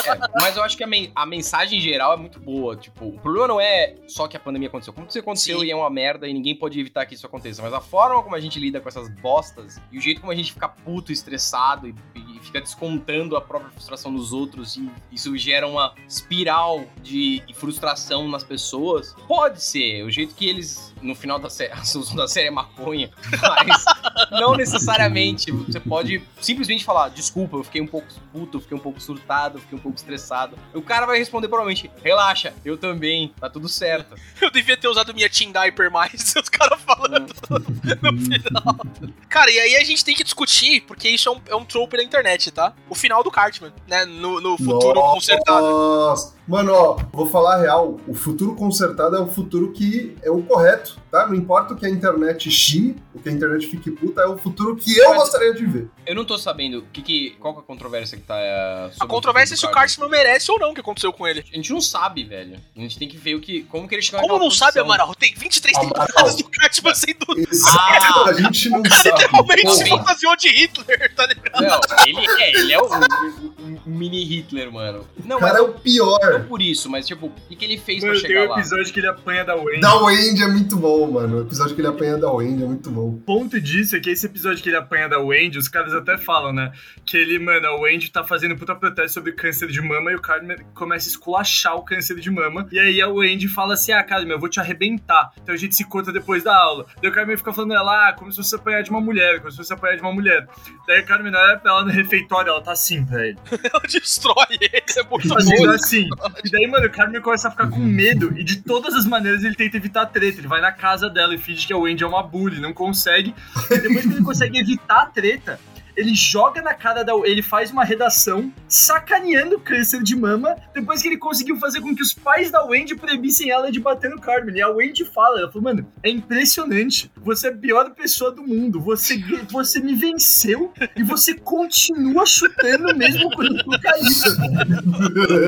Speaker 4: É, mas eu acho que a, men- a mensagem geral é muito boa. Tipo, o problema não é só que a pandemia aconteceu. Como isso aconteceu
Speaker 3: Sim.
Speaker 4: e é uma merda e ninguém pode evitar que isso aconteça. Mas a forma como a gente lida com essas bostas e o jeito como a gente fica puto, estressado e, e fica descontando a própria frustração nos outros e isso gera uma espiral de frustração nas pessoas, pode ser. O jeito que eles, no final da série, a solução da série é maconha, mas não necessariamente. Você pode simplesmente falar, desculpa, eu fiquei um pouco puto, eu fiquei um pouco surtado, eu fiquei um pouco estressado. O cara vai responder provavelmente, relaxa, eu também, tá tudo certo.
Speaker 3: Eu devia ter usado minha Team Diaper mais, os caras falando no final. Cara, e aí a gente tem que discutir, porque isso é um, é um trope na internet, tá? O final do Cartman, né? No, no futuro
Speaker 2: Nossa.
Speaker 3: consertado.
Speaker 2: Mano, ó, vou falar a real. O futuro consertado é o futuro que é o correto, tá? Não importa o que a internet chi, o que a internet fique puta, é o futuro que eu
Speaker 4: Mas-
Speaker 2: gostaria de ver.
Speaker 4: Eu não tô sabendo o que que, qual que é a controvérsia que tá é, sobre
Speaker 3: A controvérsia é
Speaker 4: o
Speaker 3: se o
Speaker 4: Cartman.
Speaker 3: Cartman merece ou não o que aconteceu com ele.
Speaker 4: A gente não sabe, velho. A gente tem que ver o que, como que ele chegou
Speaker 3: Como não sabe,
Speaker 4: posição.
Speaker 3: Amaral? Tem 23
Speaker 2: Amaral.
Speaker 3: temporadas do Cartman sendo
Speaker 2: Exato,
Speaker 4: Ah!
Speaker 2: a gente não sabe.
Speaker 3: literalmente
Speaker 2: Porra.
Speaker 3: se fantasiou de Hitler, tá ligado?
Speaker 4: Não, ele é, ele é o, o- o mini Hitler, mano. Não,
Speaker 2: O cara
Speaker 4: mas
Speaker 2: é o pior.
Speaker 4: não por isso, mas tipo, o que, que ele fez
Speaker 5: Mano,
Speaker 4: pra
Speaker 5: tem
Speaker 4: chegar
Speaker 5: um
Speaker 4: lá?
Speaker 5: episódio que ele apanha da Wendy.
Speaker 2: Da Wendy é muito bom, mano. O episódio que ele apanha da Wendy é muito bom.
Speaker 5: O ponto disso é que esse episódio que ele apanha da Wendy, os caras até falam, né? Que ele, mano, a Wendy tá fazendo puta protesto sobre câncer de mama e o Cartman começa a esculachar o câncer de mama. E aí a Wendy fala assim: Ah, Cartman, eu vou te arrebentar. Então a gente se conta depois da aula. Daí o Cartman fica falando ela, ah, como se fosse apanhar de uma mulher, como se fosse apanhar de uma mulher. Daí o Cartman olha pra ela no refeitório, ela tá assim pra ele.
Speaker 3: Ela destrói ele, é muito
Speaker 5: Fazendo
Speaker 3: bom.
Speaker 5: assim. E daí, mano, o Cartman começa a ficar com medo e de todas as maneiras ele tenta evitar a treta. Ele vai na casa dela e finge que a Wendy é uma bully, não consegue. E depois que ele consegue evitar a treta, ele joga na cara da. Ele faz uma redação sacaneando o câncer de mama. Depois que ele conseguiu fazer com que os pais da Wendy proibissem ela de bater no Carmen. E a Wendy fala: Ela falou, mano, é impressionante. Você é a pior pessoa do mundo. Você, você me venceu e você continua chutando mesmo quando eu tô caído.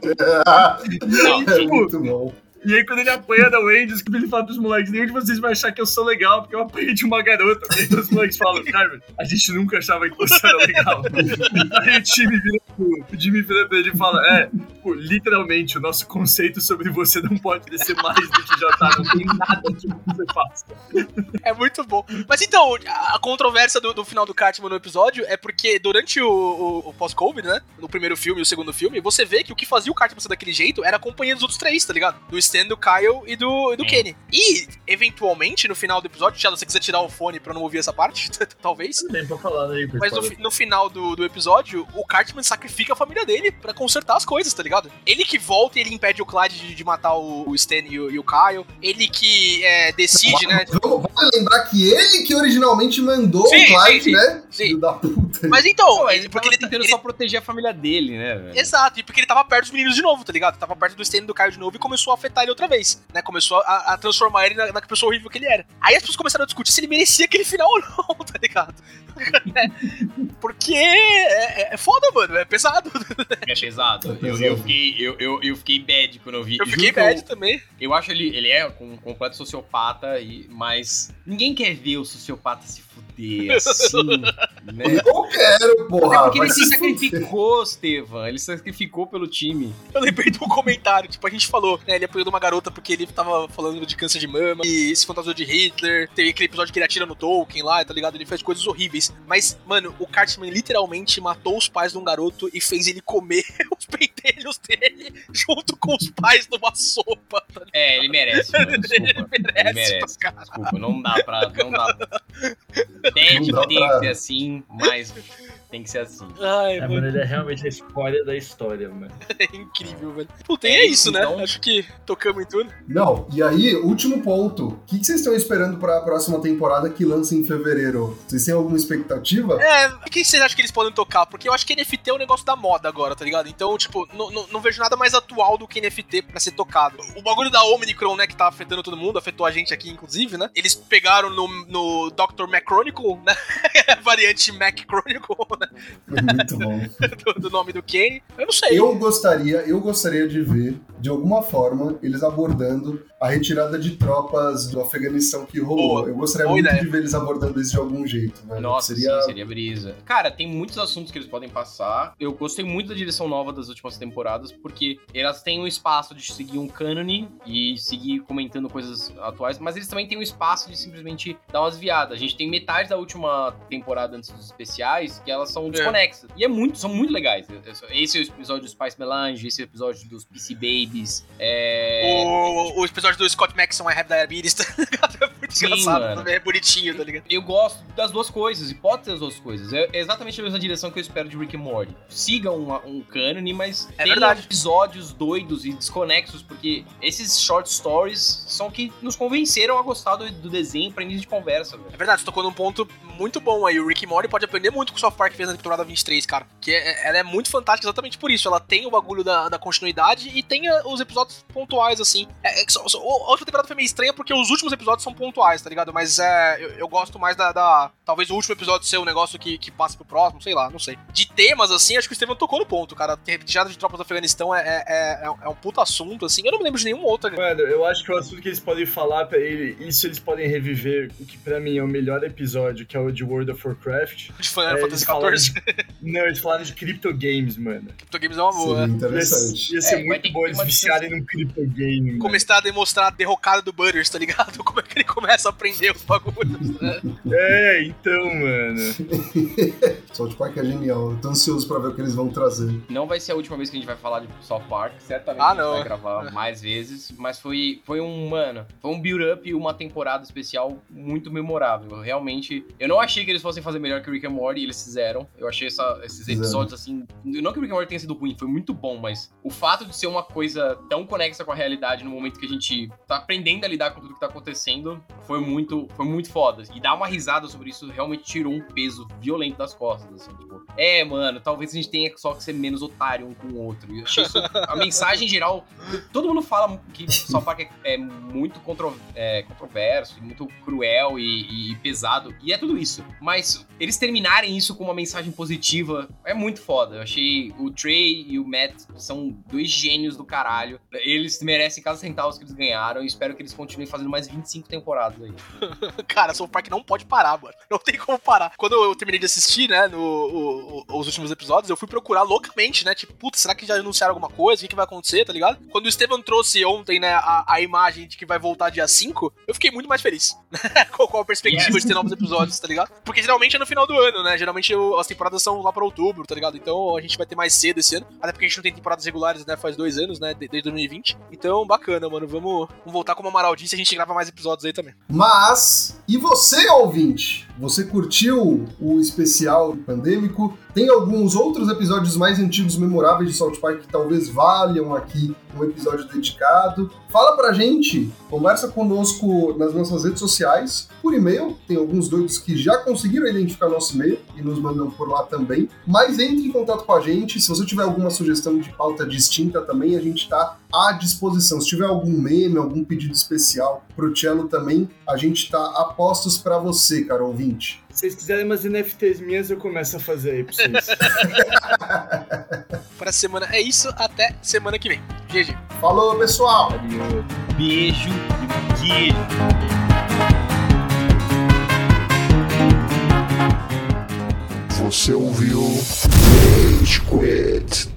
Speaker 5: E aí,
Speaker 2: É
Speaker 5: tipo,
Speaker 2: muito bom.
Speaker 5: E aí, quando ele apanha da Wendy, ele fala pros moleques: nenhum de vocês vai achar que eu sou legal, porque eu apanhei de uma garota. E aí os moleques falam: Carmen, a gente nunca achava que você era legal. aí o Jimmy vira pro, o Jimmy vira pra ele e fala: É, pô, literalmente, o nosso conceito sobre você não pode descer mais do que já tá. Não tem nada que você faça.
Speaker 3: É muito bom. Mas então, a a controvérsia do, do final do Cartman no episódio é porque durante o, o- o pós-Covid, né? No primeiro filme e o segundo filme, você vê que o que fazia o Cartman ser daquele jeito era a companhia dos outros três, tá ligado? Do Stan, do Kyle e do, e do
Speaker 4: É.
Speaker 3: Kenny. E, eventualmente, no final do episódio, se você quiser tirar o fone pra não ouvir essa parte, talvez.
Speaker 5: Tem pra falar aí,
Speaker 3: Mas no, no final do, do episódio, o Cartman sacrifica a família dele pra consertar as coisas, tá ligado? Ele que volta e ele impede o Clyde de, de matar o, o Stan e o, e o Kyle. Ele que é, decide, né?
Speaker 2: Vamos, lembrar que ele que originalmente mandou
Speaker 3: Sim,
Speaker 2: o Clyde,
Speaker 3: sim, sim.
Speaker 2: né?
Speaker 3: Sim.
Speaker 2: Da puta.
Speaker 3: Mas então,
Speaker 4: Pô,
Speaker 3: ele- porque ele, tá-
Speaker 4: tentando
Speaker 3: ele-
Speaker 4: só proteger a família dele, né, velho?
Speaker 3: Exato, e porque ele tava perto dos meninos de novo, tá ligado? Tava perto do Stan e do Kyle de novo e começou a afetar ele outra vez, né? Começou a, a transformar ele na, na pessoa horrível que ele era. Aí as pessoas começaram a discutir se ele merecia aquele final ou não, tá ligado? É, porque é, é- é foda, mano, é pesado.
Speaker 4: É pesado. Eu,
Speaker 2: pesado.
Speaker 4: eu fiquei, eu, eu, eu fiquei bad quando eu vi.
Speaker 3: Eu
Speaker 4: Juro
Speaker 3: fiquei
Speaker 4: que eu-
Speaker 3: bad também.
Speaker 4: Eu acho ele, ele é um completo sociopata, e, mas ninguém quer ver o sociopata se fuder assim, né?
Speaker 2: Eu quero, porra.
Speaker 4: É porque ele se sacrificou, Estevam. Ele se sacrificou pelo time.
Speaker 3: Eu lembrei de um comentário, tipo, a gente falou, né? Ele apoiou uma garota porque ele tava falando de câncer de mama e se fantasiou de Hitler. Teve aquele episódio que ele atira no Tolkien lá, tá ligado? Ele fez coisas horríveis. Mas, mano, o Cartman literalmente matou os pais de um garoto e fez ele comer os pentelhos dele junto com os pais numa sopa. Tá?
Speaker 4: É, ele merece, mano. Desculpa.
Speaker 3: Ele merece,
Speaker 4: Ele merece. Desculpa, não dá pra. Não dá.
Speaker 2: Dá
Speaker 4: tem
Speaker 2: pra-
Speaker 4: que ser assim, mas tem que ser assim.
Speaker 3: Ai,
Speaker 5: É,
Speaker 3: mano,
Speaker 5: mano, ele é realmente a escória da história, mano.
Speaker 3: é incrível, velho. Puta, e é isso, né?
Speaker 4: Então-
Speaker 3: Acho que tocamos em tudo.
Speaker 2: Não, e aí, último ponto. O que que vocês estão esperando pra próxima temporada que lança em fevereiro? Vocês têm alguma expectativa?
Speaker 3: É, o que vocês acham que eles podem tocar? Porque eu acho que NFT é um negócio da moda agora, tá ligado? Então, tipo, não, não, não vejo nada mais atual do que NFT pra ser tocado. O bagulho da Omicron, né, que tá afetando todo mundo, afetou a gente aqui, inclusive, né? Eles pegaram no, no Dr. Macronicle, né? Variante Mac Chronicle, né?
Speaker 2: Muito bom.
Speaker 3: do, do nome do Kenny. Eu não sei.
Speaker 2: Eu gostaria, eu gostaria de ver, de alguma forma, eles abordando a retirada de tropas do Afeganistão que rolou.
Speaker 3: Boa.
Speaker 2: eu gostaria
Speaker 3: Boa
Speaker 2: muito
Speaker 3: ideia.
Speaker 2: de ver eles abordando isso de algum jeito, velho.
Speaker 4: Nossa,
Speaker 2: seria
Speaker 4: sim, seria brisa. Cara, tem muitos assuntos que eles podem passar. Eu gostei muito da direção nova das últimas temporadas, porque elas têm um espaço de seguir um cânone e seguir comentando coisas atuais, mas eles também têm um espaço de simplesmente dar umas viadas. A gente tem metade da última temporada antes dos especiais que elas são desconexas. E é muito, são muito legais. Esse é o episódio do Spice Melange, esse é o episódio dos PC É...
Speaker 3: O, o episódio do Scott Maxson, I Have Diabetes, É engraçado
Speaker 4: mano.
Speaker 3: também, é bonitinho, tá ligado?
Speaker 4: Eu gosto das duas coisas, e pode ter as duas coisas. É exatamente a mesma direção que eu espero de Rick and Morty. Sigam uma- um cânone, mas
Speaker 3: É
Speaker 4: tenham
Speaker 3: verdade.
Speaker 4: episódios doidos e desconexos, porque esses short stories são que nos convenceram a gostar do, do desenho pra início de conversa, velho.
Speaker 3: É verdade, você tocou num ponto muito bom aí. O Rick e Morty pode aprender muito com o South Park fez na temporada 23, cara. Que é- ela é muito fantástica exatamente por isso. Ela tem o bagulho da, da continuidade e tem ah, os episódios pontuais, assim. É, é última temporada foi meio estranha porque os últimos episódios são pontuais, tá ligado? Mas é, eu, eu gosto mais da, da- Talvez o último episódio ser um negócio que, que passe pro próximo, sei lá, não sei. De temas, assim, acho que o Estevam tocou no ponto, cara. A retirada de tropas do Afeganistão é, é, é, é um puto assunto, assim. Eu não me lembro de nenhum outro.
Speaker 5: Mano, eu acho que o assunto que eles podem falar pra ele, isso eles podem reviver, o que pra mim é o melhor episódio, que é o de World of Warcraft.
Speaker 3: De Final
Speaker 5: É,
Speaker 3: Fantasy
Speaker 5: eles falaram
Speaker 3: XIV.
Speaker 5: Não, eles falaram de crypto games, mano.
Speaker 3: Crypto Games é uma boa.
Speaker 2: Seria
Speaker 3: né?
Speaker 5: Ia,
Speaker 2: interessante.
Speaker 5: ia ser
Speaker 4: É,
Speaker 5: muito bom eles viciarem num crypto game. mano.
Speaker 3: Começar a demonstrar a derrocada do Butters, tá ligado? Como é que ele começa a aprender os bagulhos, né?
Speaker 5: É, então, mano.
Speaker 2: South Park é genial. Tô ansioso pra ver o que eles vão trazer.
Speaker 4: Não vai ser a última vez que a gente vai falar de South Park, certamente
Speaker 3: Ah,
Speaker 4: a gente
Speaker 3: não.
Speaker 4: vai gravar mais vezes, mas foi, foi um, mano, foi um build-up e uma temporada especial muito memorável. Realmente, eu não achei que eles fossem fazer melhor que Rick and Morty, e eles fizeram. Eu achei essa- esses episódios, assim, não que o Rick and Morty tenha sido ruim, foi muito bom, mas o fato de ser uma coisa tão conexa com a realidade no momento que a gente tá aprendendo a lidar com tudo que tá acontecendo, foi muito, foi muito foda. E dar uma risada sobre isso realmente tirou um peso violento das costas, assim, tipo, é, mano, talvez a gente tenha só que ser menos otário um com o outro. E eu achei isso, a mensagem em geral, todo mundo fala que South Park é, é muito contro, é, controverso, muito cruel e, e pesado, e é tudo isso. Mas eles terminarem isso com uma mensagem positiva é muito foda. Eu achei o Trey e o Matt são dois gênios do caralho. Eles merecem cada centavo que eles ganharam e espero que eles continuem fazendo mais 25 temporadas aí.
Speaker 3: Cara, South Park não pode parar, mano. Não tem como parar. Quando eu terminei de assistir, né, no, o- o- os últimos episódios, eu fui procurar loucamente, né? Tipo, putz, será que já anunciaram alguma coisa? O que, que vai acontecer, tá ligado? Quando o Estevam trouxe ontem, né, a, a imagem de que vai voltar dia 5, eu fiquei muito mais feliz. com, com a perspectiva de ter novos episódios, tá ligado? Porque geralmente é no final do ano, né? Geralmente eu- as temporadas são lá pra outubro, tá ligado? Então a gente vai ter mais cedo esse ano. Até porque a gente não tem temporadas regulares, né? Faz dois anos, né? de- Desde 2020. Então, bacana, mano. Vamos, vamos voltar como a Amaral disse, a gente grava mais episódios aí também.
Speaker 2: Mas, e você, ouvinte? Você curtiu o especial pandêmico? Tem alguns outros episódios mais antigos memoráveis de South Park que talvez valham aqui um episódio dedicado? Fala pra gente, conversa conosco nas nossas redes sociais, por e-mail, tem alguns doidos que já conseguiram identificar nosso e-mail e nos mandam por lá também. Mas entre em contato com a gente, se você tiver alguma sugestão de pauta distinta também, a gente tá à disposição. Se tiver algum meme, algum pedido especial pro Cello também, a gente tá a postos pra você, cara ouvinte.
Speaker 5: Se vocês quiserem umas NFTs minhas, eu começo a fazer aí pra vocês.
Speaker 3: Para a semana é isso, até semana que vem. GG.
Speaker 2: Falou, pessoal!
Speaker 4: Beijo e queijo.
Speaker 7: Você ouviu Rage Quit.